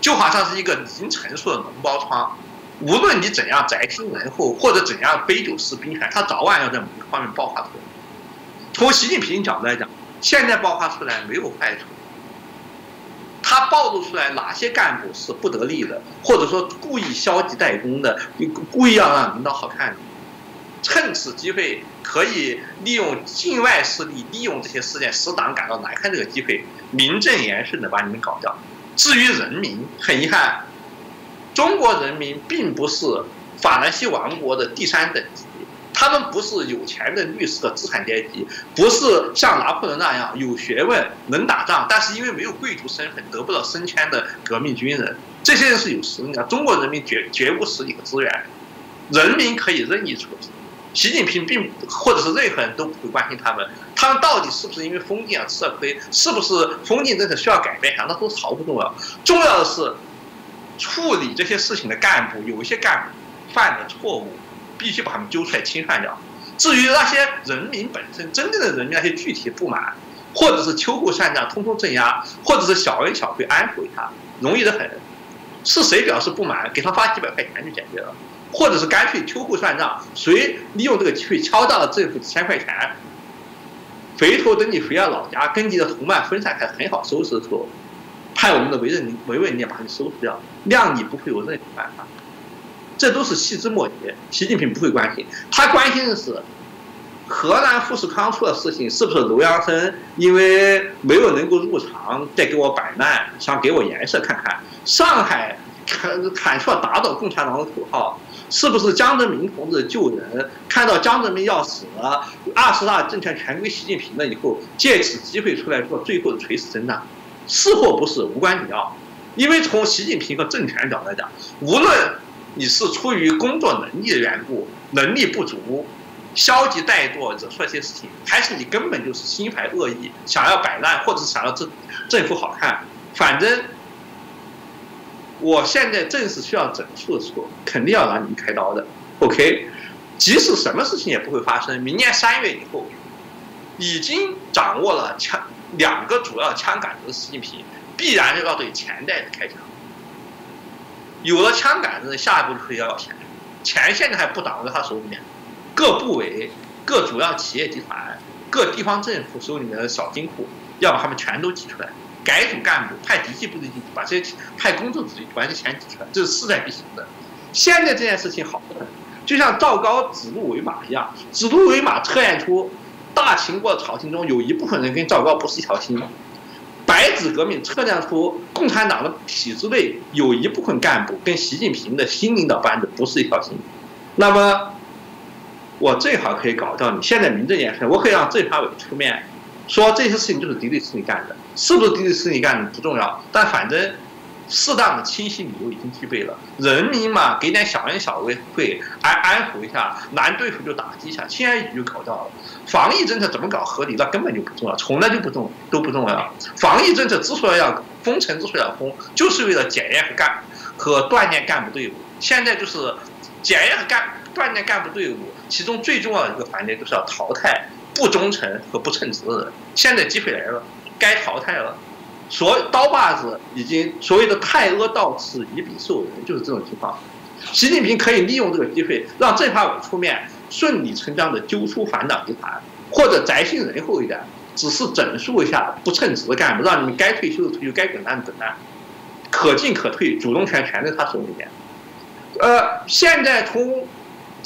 就好像是一个已经成熟的脓包疮，无论你怎样宅心仁厚或者怎样杯酒释兵权，它早晚要在某个方面爆发出来。从习近平角度来讲，现在爆发出来没有坏处，他暴露出来哪些干部是不得力的，或者说故意消极怠工的，故意要让领导好看的。趁此机会，可以利用境外势力，利用这些事件使党感到难堪。这个机会，名正言顺的把你们搞掉。至于人民，很遗憾，中国人民并不是法兰西王国的第三等级，他们不是有钱的律师的资产阶级，不是像拿破仑那样有学问、能打仗，但是因为没有贵族身份得不到升迁的革命军人。这些人是有实力的，中国人民绝绝无实力和资源，人民可以任意处置。习近平并或者是任何人都不会关心他们，他们到底是不是因为封禁而吃了亏，是不是封禁政策需要改变，那都毫不重要。重要的是处理这些事情的干部，有一些干部犯的错误，必须把他们揪出来清算掉。至于那些人民本身真正的人民那些具体不满，或者是秋后算账，通通镇压，或者是小恩小惠安抚一下，容易的很。是谁表示不满，给他发几百块钱就解决了。或者是干脆秋后算账，谁利用这个机会敲诈了政府几千块钱，回头等你回了老家，跟你的同伴分散开，很好收拾的时候，派我们的维稳维稳力把你收拾掉，谅你不会有任何办法。这都是细枝末节，习近平不会关心，他关心的是河南富士康出的事情，是不是楼阳生因为没有能够入场，再给我摆烂，想给我颜色看看。上海喊喊出了打倒共产党的口号。是不是江泽民同志救人？看到江泽民要死了，二十大政权全归习近平了以后，借此机会出来做最后的垂死挣扎，是或不是无关紧要。因为从习近平和政权角度来讲，无论你是出于工作能力的缘故，能力不足，消极怠惰惹出一些事情，还是你根本就是心怀恶意，想要摆烂，或者想要政政府好看，反正。我现在正是需要整数的时候，肯定要让你们开刀的，OK？即使什么事情也不会发生。明年三月以后，已经掌握了枪两个主要枪杆子的习近平，必然要对钱袋子开枪。有了枪杆子，下一步就是要要钱。钱现在还不掌握在他手里面，各部委、各主要企业集团、各地方政府手里面的小金库，要把他们全都挤出来，改组干部，派嫡系部队进去，把这些派工作子弟把这钱挤出来，这是势在必行的。现在这件事情好得很，就像赵高指鹿为马一样，指鹿为马测验出大秦国朝廷中有一部分人跟赵高不是一条心。白纸革命测量出共产党的体制内有一部分干部跟习近平的新领导班子不是一条心，那么我正好可以搞掉你。现在名正言顺，我可以让政法委出面说这些事情就是敌对势力干的，是不是敌对势力干的不重要，但反正。适当的清晰理由已经具备了，人民嘛，给点小恩小惠会，安安抚一下，难对付就打击一下，轻而易举就搞掉了。防疫政策怎么搞合理，那根本就不重要，从来就不重都不重要。防疫政策之所以要封城，之所以要封，就是为了检验和干和锻炼干部队伍。现在就是检验和干锻炼干部队伍，其中最重要的一个环节就是要淘汰不忠诚和不称职的人。现在机会来了，该淘汰了。所刀把子已经所谓的太阿到此以笔受人，就是这种情况。习近平可以利用这个机会，让政法委出面，顺理成章的揪出反党集团，或者宅心仁厚一点，只是整肃一下不称职的干部，让你们该退休的退休，该滚蛋的滚蛋，可进可退，主动权全在他手里面。呃，现在从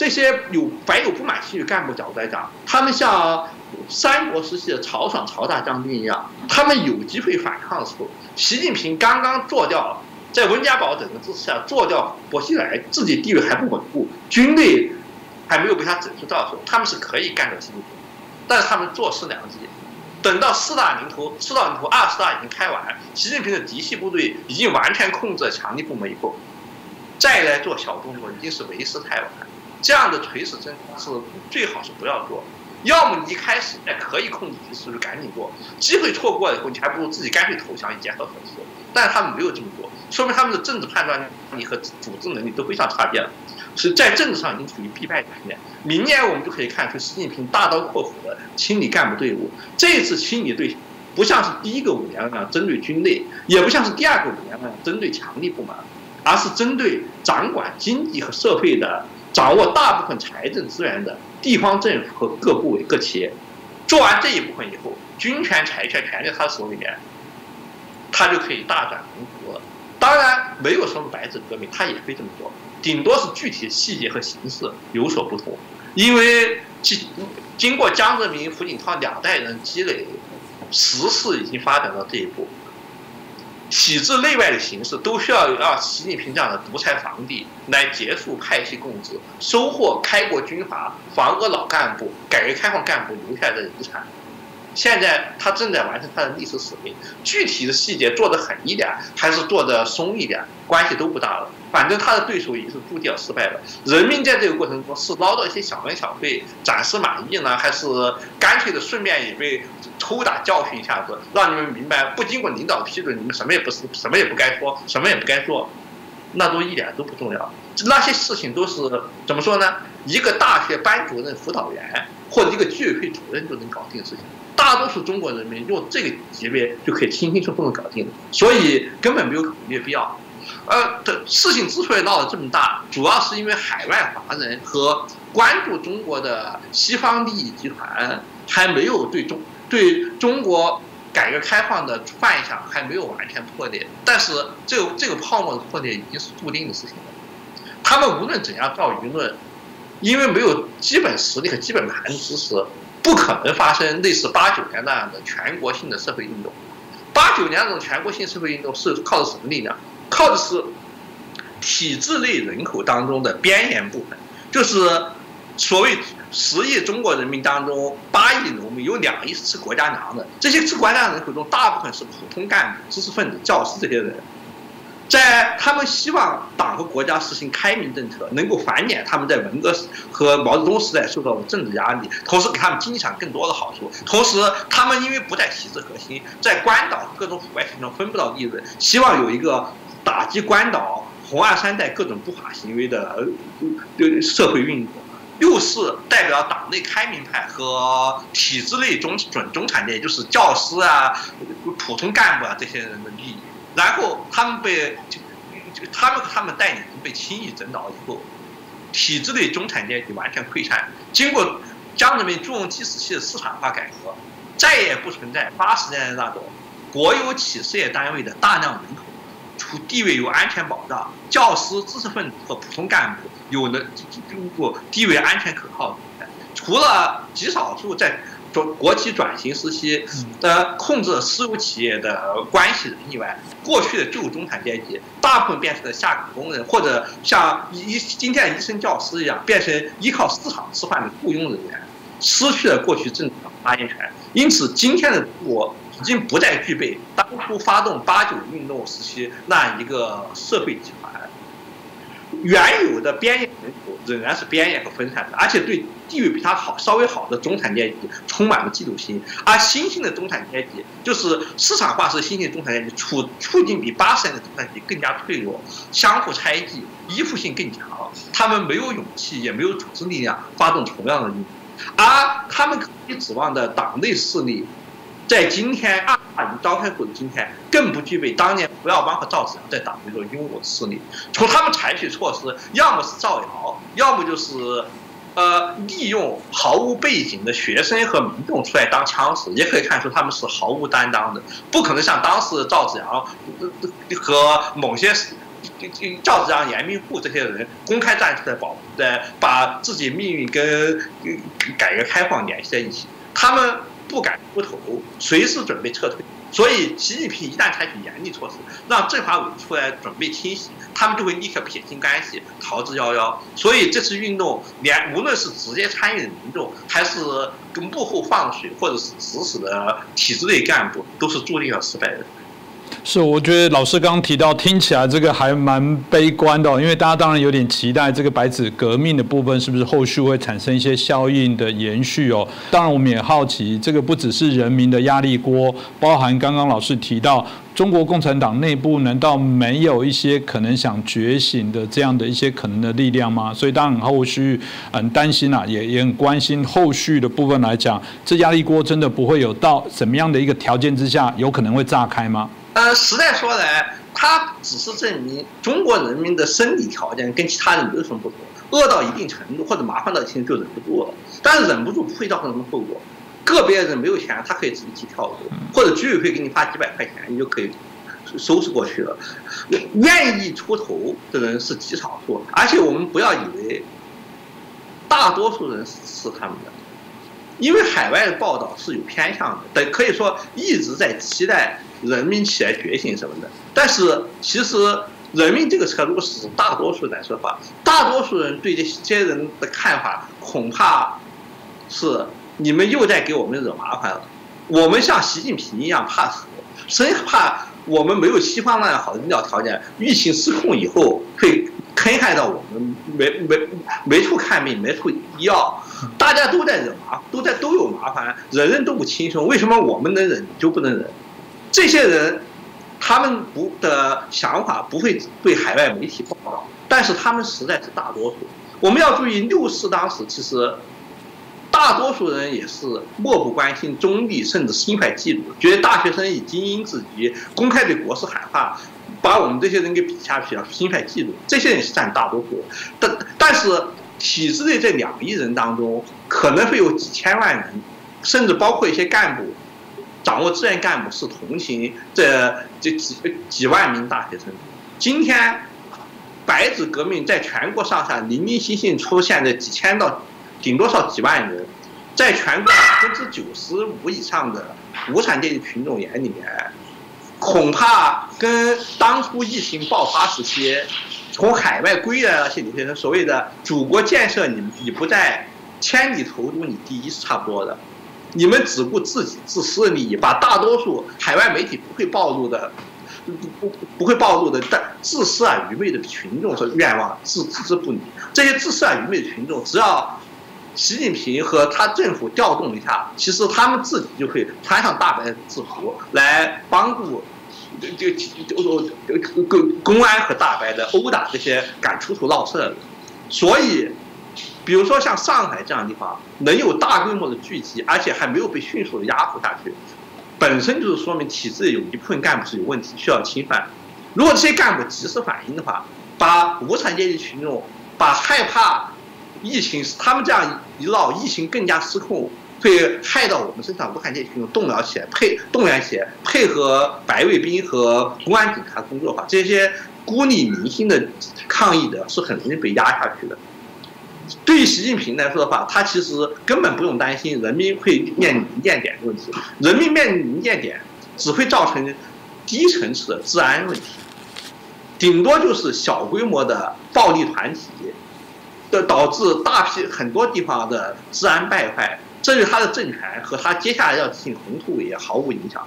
这些有怀有不满情绪干部角度来讲，他们像。三国时期的曹爽、曹大将军一样，他们有机会反抗的时候，习近平刚刚做掉，在温家宝等的支持下做掉薄熙来，自己地位还不稳固，军队还没有被他整肃到的时候，他们是可以干掉习近平，但是他们坐失良机。等到四大临头，四大临头，二十大已经开完，习近平的嫡系部队已经完全控制了强力部门以后，再来做小动作已经是为时太晚。这样的垂死挣扎是最好是不要做。要么你一开始哎可以控制局势就赶紧做，机会错过了以后，你还不如自己干脆投降，以结合合适。但是他们没有这么做，说明他们的政治判断力和组织能力都非常差劲了，是在政治上已经处于必败局面。明年我们就可以看出习近平大刀阔斧的清理干部队伍。这一次清理对，不像是第一个五年那样针对军内，也不像是第二个五年那样针对强力部门，而是针对掌管经济和社会的。掌握大部分财政资源的地方政府和各部委、各企业，做完这一部分以后，军权、财权全在他手里面，他就可以大展宏图了。当然，没有什么白纸革命，他也可以这么做，顶多是具体细节和形式有所不同。因为经经过江泽民、胡锦涛两代人积累，时势已经发展到这一步。体制内外的形式都需要让习近平这样的独裁皇帝来结束派系共治，收获开国军阀、防恶老干部、改革开放干部留下来的人才。现在他正在完成他的历史使命，具体的细节做得狠一点还是做得松一点，关系都不大了。反正他的对手已经是注定要失败了。人民在这个过程中是捞到一些小恩小惠，暂时满意呢，还是干脆的顺便也被抽打教训一下子，让你们明白，不经过领导批准，你们什么也不是，什么也不该说，什么也不该做，那都一点都不重要。那些事情都是怎么说呢？一个大学班主任、辅导员或者一个居委会主任就能搞定的事情。大多数中国人民用这个级别就可以轻轻松松的搞定，所以根本没有考虑的必要。呃，的事情之所以闹得这么大，主要是因为海外华人和关注中国的西方利益集团还没有对中对中国改革开放的幻想还没有完全破裂。但是这个这个泡沫的破裂已经是注定的事情了。他们无论怎样造舆论，因为没有基本实力和基本盘知识。不可能发生类似八九年那样的全国性的社会运动。八九年那种全国性社会运动是靠的什么力量？靠的是体制内人口当中的边缘部分，就是所谓十亿中国人民当中八亿农民，有两亿是吃国家粮的。这些吃国家粮人口中，大部分是普通干部、知识分子、教师这些人。在他们希望党和国家实行开明政策，能够缓解他们在文革和毛泽东时代受到的政治压力，同时给他们经济上更多的好处。同时，他们因为不在体制核心，在关岛各种腐败行中分不到利润，希望有一个打击关岛、红二三代各种不法行为的社会运动，又是代表党内开明派和体制内中准中产阶级，就是教师啊、普通干部啊这些人的利益。然后他们被就就他们他们带领人被轻易整倒以后，体制内中产阶级完全溃散。经过江泽民、朱镕基时期的市场化改革，再也不存在八十年代那种国有企事业单位的大量人口，除地位有安全保障，教师、知识分子和普通干部有的不地位安全可靠。除了极少数在。中国企转型时期的控制私有企业的关系人以外，过去的旧中产阶级大部分变成了下岗工人，或者像医今天的医生、教师一样，变成依靠市场吃饭的雇佣人员，失去了过去政治的发言权。因此，今天的中国已经不再具备当初发动八九运动时期那一个社会集团。原有的边缘人仍然是边缘和分散的，而且对地位比他好、稍微好的中产阶级充满了嫉妒心。而新兴的中产阶级，就是市场化式新兴中产阶级，处处境比八十年的中产阶级更加脆弱，相互猜忌，依附性更强。他们没有勇气，也没有组织力量发动同样的运动，而他们可以指望的党内势力。在今天二二年召开后的今天，更不具备当年胡耀邦和赵紫阳在党内的拥有势力。从他们采取措施，要么是造谣，要么就是，呃，利用毫无背景的学生和民众出来当枪使，也可以看出他们是毫无担当的。不可能像当时赵紫阳和某些赵紫阳、严明富这些人公开站出来保，在把自己命运跟改革开放联系在一起，他们。不敢出头，随时准备撤退。所以，习近平一旦采取严厉措施，让政法委出来准备清洗，他们就会立刻撇清关系，逃之夭夭。所以，这次运动，连无论是直接参与的民众，还是跟幕后放水或者是指使的体制内干部，都是注定要失败的。是，我觉得老师刚刚提到，听起来这个还蛮悲观的，因为大家当然有点期待这个白纸革命的部分是不是后续会产生一些效应的延续哦。当然，我们也好奇，这个不只是人民的压力锅，包含刚刚老师提到中国共产党内部，难道没有一些可能想觉醒的这样的一些可能的力量吗？所以当然后续很担心啊，也也很关心后续的部分来讲，这压力锅真的不会有到什么样的一个条件之下，有可能会炸开吗？呃，实在说来，它只是证明中国人民的生理条件跟其他人没有什么不同，饿到一定程度或者麻烦到一定程度就忍不住了。但是忍不住不会造成什么后果，个别人没有钱，他可以自己去跳楼，或者居委会给你发几百块钱，你就可以收拾过去了。愿意出头的人是极少数，而且我们不要以为大多数人是他们的。因为海外的报道是有偏向的，但可以说一直在期待人民起来觉醒什么的。但是其实人民这个车，如果是大多数来说的话，大多数人对这些人的看法，恐怕是你们又在给我们惹麻烦了。我们像习近平一样怕死，生怕我们没有西方那样好的医疗条件，疫情失控以后会坑害到我们，没没没处看病，没处医药。大家都在惹麻，都在都有麻烦，人人都不轻松。为什么我们能忍，就不能忍？这些人，他们不的想法不会被海外媒体报道，但是他们实在是大多数。我们要注意，六四当时其实大多数人也是漠不关心、中立，甚至心怀嫉妒，觉得大学生以精英自居，公开对国事喊话，把我们这些人给比下去了，心怀嫉妒。这些人是占大多数，但但是。体制内这两亿人当中，可能会有几千万人，甚至包括一些干部，掌握资源干部是同情这这几几万名大学生。今天，白纸革命在全国上下零零星星出现的几千到顶多少几万人，在全国百分之九十五以上的无产阶级群众眼里面，恐怕跟当初疫情爆发时期。从海外归来的那些留学生，所谓的祖国建设，你你不在千里投毒，你第一是差不多的。你们只顾自己自私的利益，把大多数海外媒体不会暴露的，不不不会暴露的，但自私而愚昧的群众和愿望置置之不理。这些自私而愚昧的群众，只要习近平和他政府调动一下，其实他们自己就会穿上大白制服来帮助。就就就公公安和大白的殴打这些敢出头闹事的人，所以，比如说像上海这样的地方能有大规模的聚集，而且还没有被迅速的压服下去，本身就是说明体制有一部分干部是有问题，需要清算。如果这些干部及时反应的话，把无产阶级群众把害怕疫情，他们这样一闹，疫情更加失控，会害到我们身上。武汉这些群众动摇起来，配动员起来，配合白卫兵和公安警察工作的话，这些孤立民心的抗议者是很容易被压下去的。对于习近平来说的话，他其实根本不用担心人民会面临临界点的问题，人民面临临界点只会造成低层次的治安问题。顶多就是小规模的暴力团体，的导致大批很多地方的治安败坏，这对他的政权和他接下来要进行宏图也毫无影响。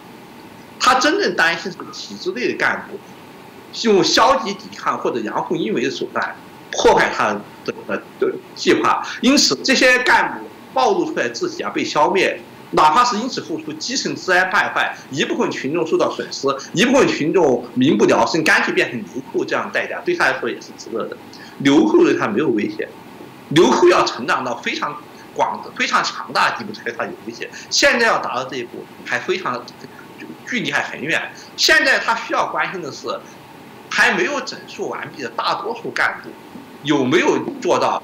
他真正担心是体制内的干部，用消极抵抗或者阳奉阴违的手段破坏他的的计划，因此这些干部暴露出来自己啊被消灭。哪怕是因此付出基层治安败坏，一部分群众受到损失，一部分群众民不聊生，干脆变成流寇，这样代价对他来说也是值得的。流寇对他没有威胁，流寇要成长到非常广、非常强大的地步才对他有威胁。现在要达到这一步还非常距离还很远。现在他需要关心的是，还没有整肃完毕的大多数干部有没有做到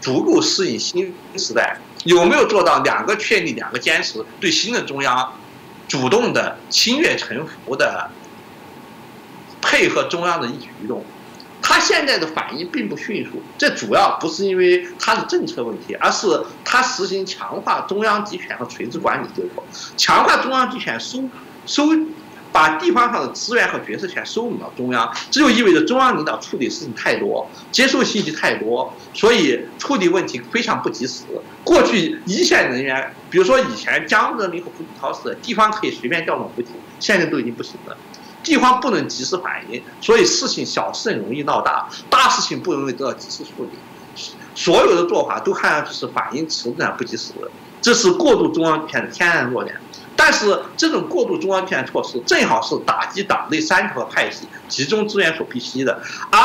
足够适应新时代。有没有做到两个确立、两个坚持？对新的中央主动的心悦诚服的配合中央的一举一动，他现在的反应并不迅速。这主要不是因为他的政策问题，而是他实行强化中央集权和垂直管理结果，强化中央集权收收。把地方上的资源和决策权收拢到中央，这就意味着中央领导处理事情太多，接受信息太多，所以处理问题非常不及时。过去一线人员，比如说以前江泽民和胡锦涛似的，地方可以随便调动补给，现在都已经不行了。地方不能及时反应，所以事情小事容易闹大，大事情不容易得到及时处理。所有的做法都看上去是反应迟钝不及时，这是过度中央集权的天然弱点。但是这种过度中央集权措施，正好是打击党内三条派系集中资源所必须的，而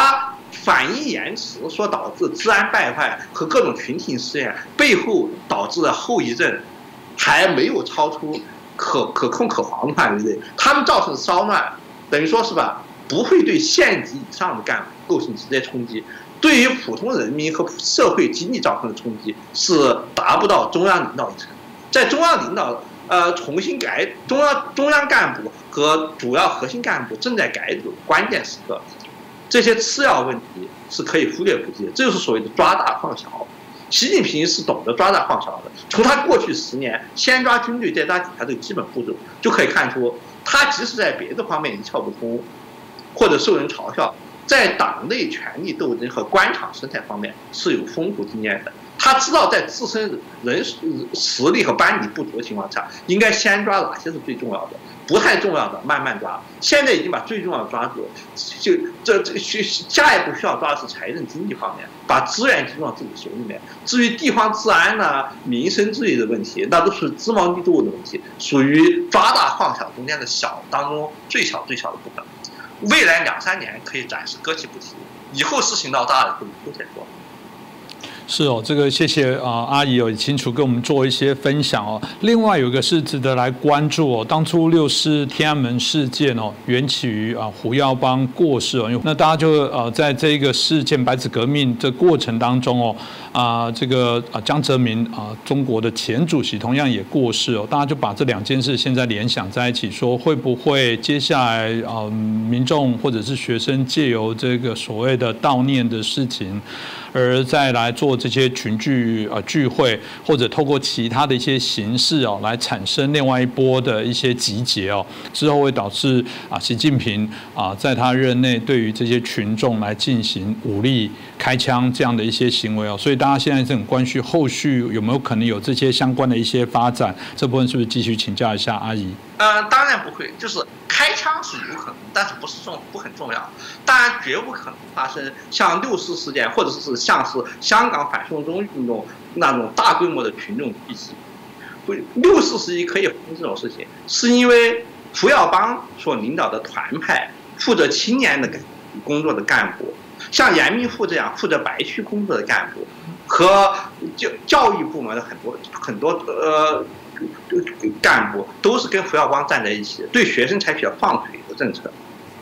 反应延迟所导致治安败坏和各种群体事件背后导致的后遗症，还没有超出可可控可防的范围内。他们造成骚乱，等于说是吧，不会对县级以上的干部构成直接冲击，对于普通人民和社会经济造成的冲击是达不到中央领导一层，在中央领导。呃，重新改中央中央干部和主要核心干部正在改组关键时刻，这些次要问题是可以忽略不计的。这就是所谓的抓大放小。习近平是懂得抓大放小的。从他过去十年先抓军队再抓警察这个基本步骤就可以看出，他即使在别的方面一窍不通，或者受人嘲笑，在党内权力斗争和官场生态方面是有丰富经验的。他知道在自身人实力和班底不足的情况下，应该先抓哪些是最重要的，不太重要的慢慢抓。现在已经把最重要的抓住，就这这需下一步需要抓的是财政经济方面，把资源集中到自己手里面。至于地方治安呢、民生之类的问题，那都是芝麻绿豆的问题，属于抓大放小中间的小当中最小最小的部分。未来两三年可以暂时搁起不提，以后事情闹大了就以后再说。是哦，这个谢谢啊，阿姨有清楚跟我们做一些分享哦。另外有一个是值得来关注哦，当初六四天安门事件哦，缘起于啊胡耀邦过世哦，那大家就呃在这个事件白纸革命这过程当中哦，啊这个啊江泽民啊中国的前主席同样也过世哦，大家就把这两件事现在联想在一起，说会不会接下来啊民众或者是学生借由这个所谓的悼念的事情。而再来做这些群聚呃聚会，或者透过其他的一些形式哦，来产生另外一波的一些集结哦，之后会导致啊习近平啊在他任内对于这些群众来进行武力开枪这样的一些行为哦，所以大家现在是很关心后续有没有可能有这些相关的一些发展，这部分是不是继续请教一下阿姨？嗯，当然不会，就是开枪是有可能，但是不是重不很重要，当然绝不可能发生像六四事件，或者是像是香港反送中运动那种大规模的群众聚集。不，六四时期可以发生这种事情，是因为胡耀邦所领导的团派负责青年的工作的干部，像严明富这样负责白区工作的干部，和教教育部门的很多很多呃。干部都是跟胡耀邦站在一起，对学生采取了放水的政策，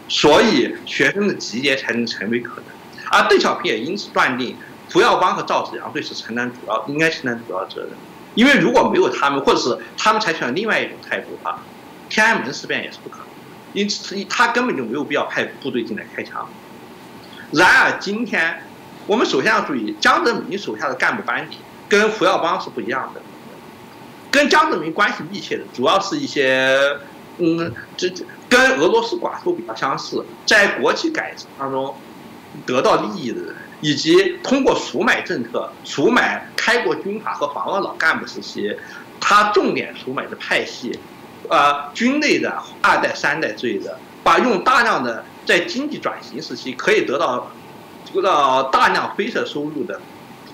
所以学生的集结才能成为可能。而邓小平也因此断定胡耀邦和赵紫阳对此承担主要应该承担主要责任，因为如果没有他们，或者是他们采取了另外一种态度的话，天安门事变也是不可能。因此，他根本就没有必要派部队进来开枪。然而，今天我们首先要注意，江泽民手下的干部班底跟胡耀邦是不一样的。跟江泽民关系密切的，主要是一些，嗯，这这跟俄罗斯寡头比较相似，在国企改制当中得到利益的人，以及通过赎买政策赎买开国军阀和防俄老干部时期，他重点赎买的派系。呃，军内的二代、三代之类的，把用大量的在经济转型时期可以得到得到大量灰色收入的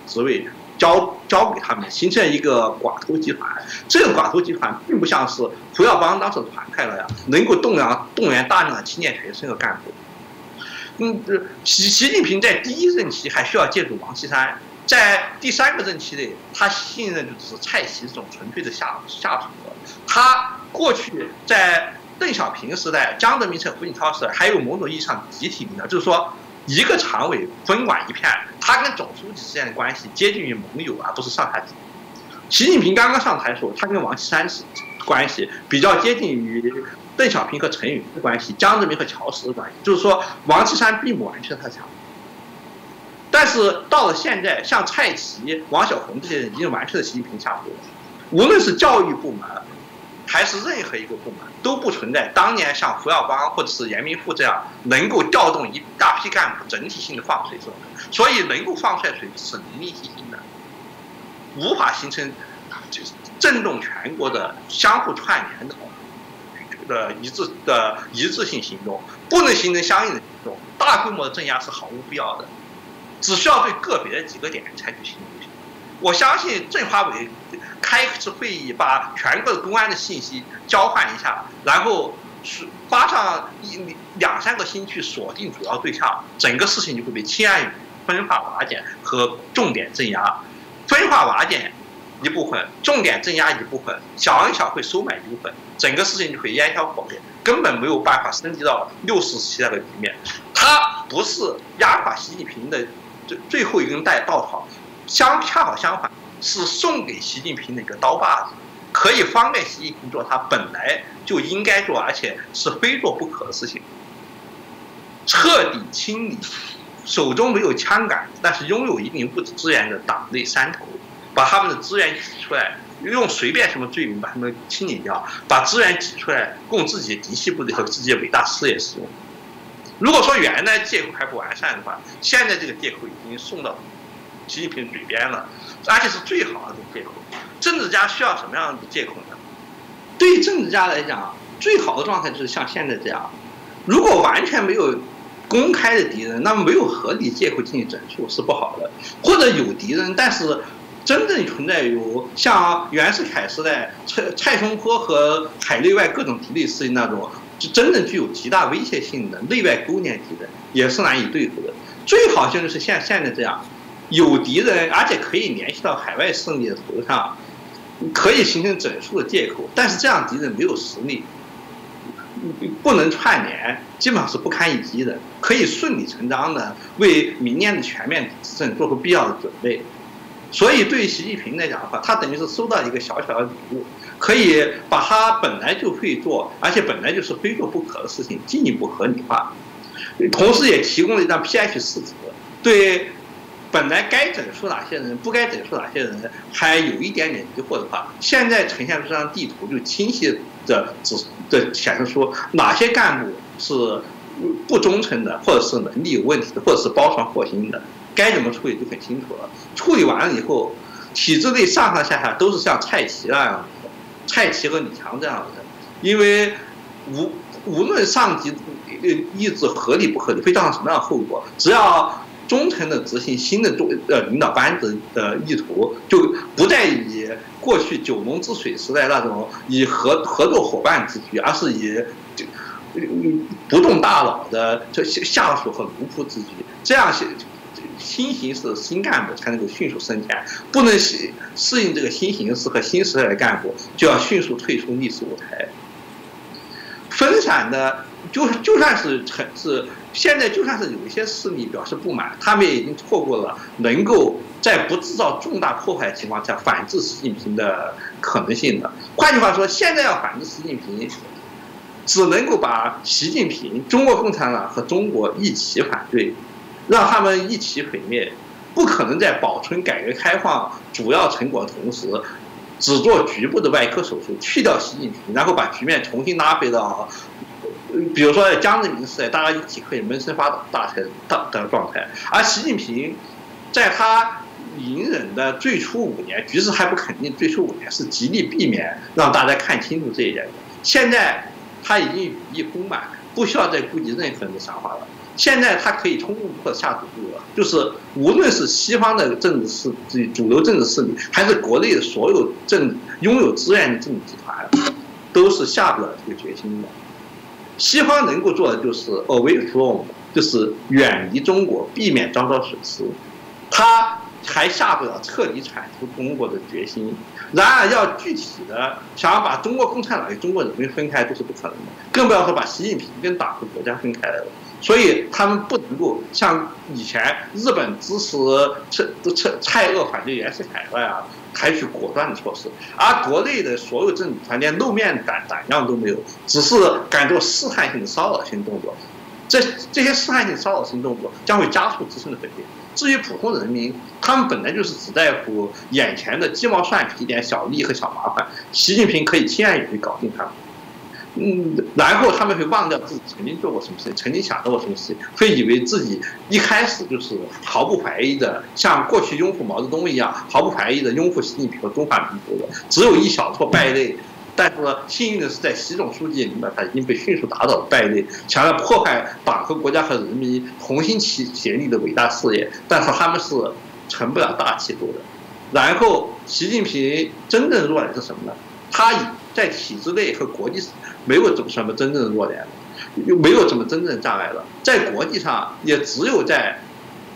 职位交交给他们，形成一个寡头集团。这个寡头集团并不像是胡耀邦当时的团派了呀，能够动员动员大量的青年学生和干部。嗯，习习近平在第一任期还需要借助王岐山，在第三个任期内，他信任就是蔡奇这种纯粹的下下属他。过去在邓小平时代、江泽民时代、胡锦涛时代，还有某种意义上集体领导，就是说一个常委分管一片，他跟总书记之间的关系接近于盟友，而不是上下级。习近平刚刚上台的时候，他跟王岐山是关系比较接近于邓小平和陈云的关系，江泽民和乔石的关系，就是说王岐山并不完全他强。但是到了现在，像蔡奇、王晓红这些人已经完全的习近平下属了，无论是教育部门。还是任何一个部门都不存在当年像胡耀邦或者是严明富这样能够调动一大批干部整体性的放水这种，所以能够放出来水是零零星星的，无法形成就是震动全国的相互串联的的一致的一致性行动，不能形成相应的行动，大规模的镇压是毫无必要的，只需要对个别几个点采取行动。我相信政法委。开一次会议，把全国公安的信息交换一下，然后是花上一两三个星期锁定主要对象，整个事情就会被轻而易分化瓦解和重点镇压。分化瓦解一部分，重点镇压一部分，小恩小惠收买一部分，整个事情就会烟消火灭，根本没有办法升级到六四时期那个局面。它不是压垮习近平的最最后一根带稻草，相恰好相反。是送给习近平的一个刀把子，可以方便习近平做他本来就应该做，而且是非做不可的事情。彻底清理手中没有枪杆，但是拥有一定物质资源的党内山头，把他们的资源挤出来，用随便什么罪名把他们清理掉，把资源挤出来供自己的嫡系部队和自己的伟大事业使用。如果说原来借口还不完善的话，现在这个借口已经送到习近平嘴边了。而且是最好的借口。政治家需要什么样的借口呢？对于政治家来讲，最好的状态就是像现在这样。如果完全没有公开的敌人，那么没有合理借口进行整肃是不好的。或者有敌人，但是真正存在有像袁世凯时代蔡蔡松坡和海内外各种敌对势力那种，就真正具有极大威胁性的内外勾连敌人，也是难以对付的。最好就是像现在这样。有敌人，而且可以联系到海外势力的头上，可以形成整数的借口。但是这样敌人没有实力，不能串联，基本上是不堪一击的。可以顺理成章的为明年的全面执政做出必要的准备。所以对于习近平来讲的话，他等于是收到一个小小的礼物，可以把他本来就会做，而且本来就是非做不可的事情进一步合理化，同时也提供了一张 P H 试纸，对。本来该整肃哪些人，不该整肃哪些人，还有一点点疑惑的话，现在呈现出这张地图，就清晰的指的显示出哪些干部是不忠诚的，或者是能力有问题的，或者是包藏祸心的，该怎么处理就很清楚了。处理完了以后，体制内上上下下都是像蔡奇那样的，蔡奇和李强这样的人，因为无无论上级意志合理不合理，会造成什么样的后果，只要。忠诚的执行新的中呃领导班子的意图，就不再以过去九龙治水时代那种以合合作伙伴自居，而是以不动大脑的这下属和奴仆自居。这样新新形式新干部才能够迅速升迁，不能适适应这个新形势和新时代的干部，就要迅速退出历史舞台。分散的就就算是城是现在，就算是有一些势力表示不满，他们也已经错过了能够在不制造重大破坏的情况下反制习近平的可能性的。换句话说，现在要反制习近平，只能够把习近平、中国共产党和中国一起反对，让他们一起毁灭，不可能在保存改革开放主要成果的同时。只做局部的外科手术，去掉习近平，然后把局面重新拉回到，比如说江泽民时代，大家一起可以闷声发大财的的状态。而习近平在他隐忍的最初五年，局势还不肯定，最初五年是极力避免让大家看清楚这一点。现在他已经羽翼丰满，不需要再顾及任何人的想法了。现在他可以冲锋破下赌注了，就是无论是西方的政治势、主流政治势力，还是国内的所有政拥有资源的政治集团，都是下不了这个决心的。西方能够做的就是 away from，就是远离中国，避免遭到损失。他还下不了彻底铲除中国的决心。然而，要具体的想要把中国共产党与中国人民分开，这是不可能的，更不要说把习近平跟党和国家分开来了。所以他们不能够像以前日本支持蔡蔡蔡锷反对袁世凯那样采取果断的措施，而国内的所有政治团连露面胆胆量都没有，只是敢做试探性的骚扰性动作。这这些试探性骚扰性动作将会加速自身的毁灭。至于普通人民，他们本来就是只在乎眼前的鸡毛蒜皮一点小利和小麻烦，习近平可以轻而易举搞定他们。嗯，然后他们会忘掉自己曾经做过什么事情，曾经想到过什么事情，会以为自己一开始就是毫不怀疑的，像过去拥护毛泽东一样，毫不怀疑的拥护习近平和中华民族的，只有一小撮败类。但是幸运的是，在习总书记里面，他，已经被迅速打倒败类，想要破坏党和国家和人民同心齐协力的伟大事业，但是他们是成不了大气候的。然后，习近平真正弱点是什么呢？他以在体制内和国际没有怎么什么真正的弱点，又没有什么真正的障碍了。在国际上，也只有在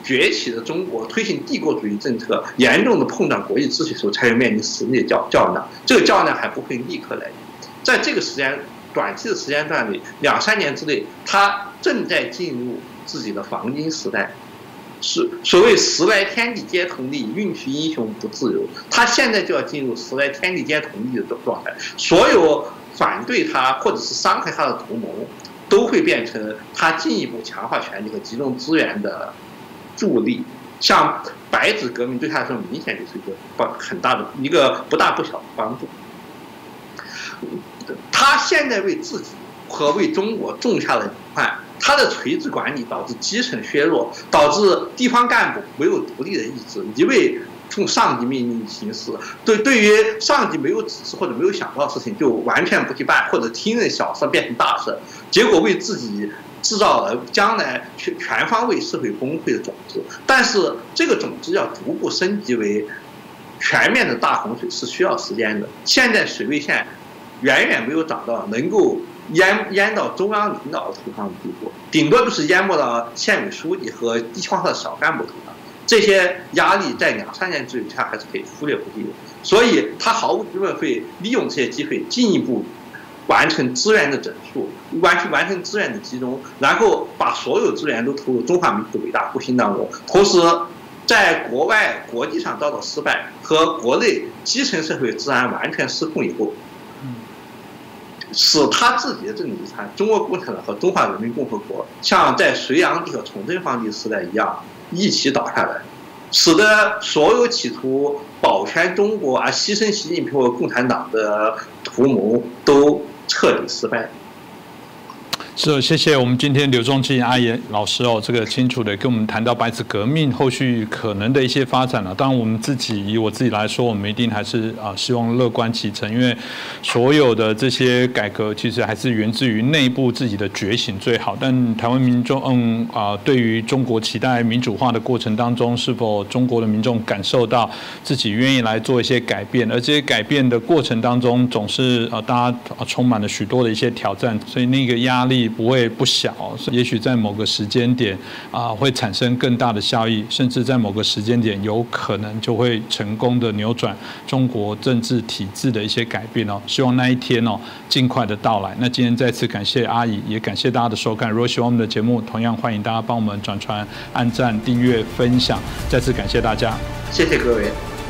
崛起的中国推行帝国主义政策，严重的碰撞国际秩序的时候，才会面临实力的较较量。这个较量还不会立刻来临，在这个时间短期的时间段里，两三年之内，他正在进入自己的黄金时代。是所谓时来天地皆同力，运去英雄不自由。他现在就要进入时来天地皆同力的状状态，所有反对他或者是伤害他的同盟，都会变成他进一步强化权力和集中资源的助力。像白纸革命对他来说，明显就是一个帮很大的一个不大不小的帮助。他现在为自己和为中国种下了隐患。他的垂直管理导致基层削弱，导致地方干部没有独立的意志，一味从上级命令行事。对，对于上级没有指示或者没有想到的事情，就完全不去办，或者听任小事变成大事，结果为自己制造了将来全全方位社会崩溃的种子。但是这个种子要逐步升级为全面的大洪水是需要时间的。现在水位线远远没有涨到能够。淹淹到中央领导头上的地步，顶多就是淹没到县委书记和地方的小干部头上。这些压力在两三年之内，他还是可以忽略不计的。所以，他毫无疑问会利用这些机会，进一步完成资源的整数，完成完成资源的集中，然后把所有资源都投入中华民族伟大复兴当中。同时，在国外国际上遭到失败和国内基层社会治安完全失控以后。使他自己的政治遗产——中国共产党和中华人民共和国，像在隋炀帝和崇祯皇帝时代一样，一起倒下来，使得所有企图保全中国而牺牲习近平和共产党的图谋都彻底失败。是，谢谢我们今天刘仲基阿言老师哦，这个清楚的跟我们谈到白纸革命后续可能的一些发展了。当然，我们自己以我自己来说，我们一定还是啊希望乐观其成，因为所有的这些改革其实还是源自于内部自己的觉醒最好。但台湾民众嗯啊，对于中国期待民主化的过程当中，是否中国的民众感受到自己愿意来做一些改变？而这些改变的过程当中，总是啊大家啊充满了许多的一些挑战，所以那个压力。不会不小，也许在某个时间点啊会产生更大的效益，甚至在某个时间点有可能就会成功的扭转中国政治体制的一些改变哦。希望那一天哦尽快的到来。那今天再次感谢阿姨，也感谢大家的收看。如果喜欢我们的节目，同样欢迎大家帮我们转传、按赞、订阅、分享。再次感谢大家，谢谢各位。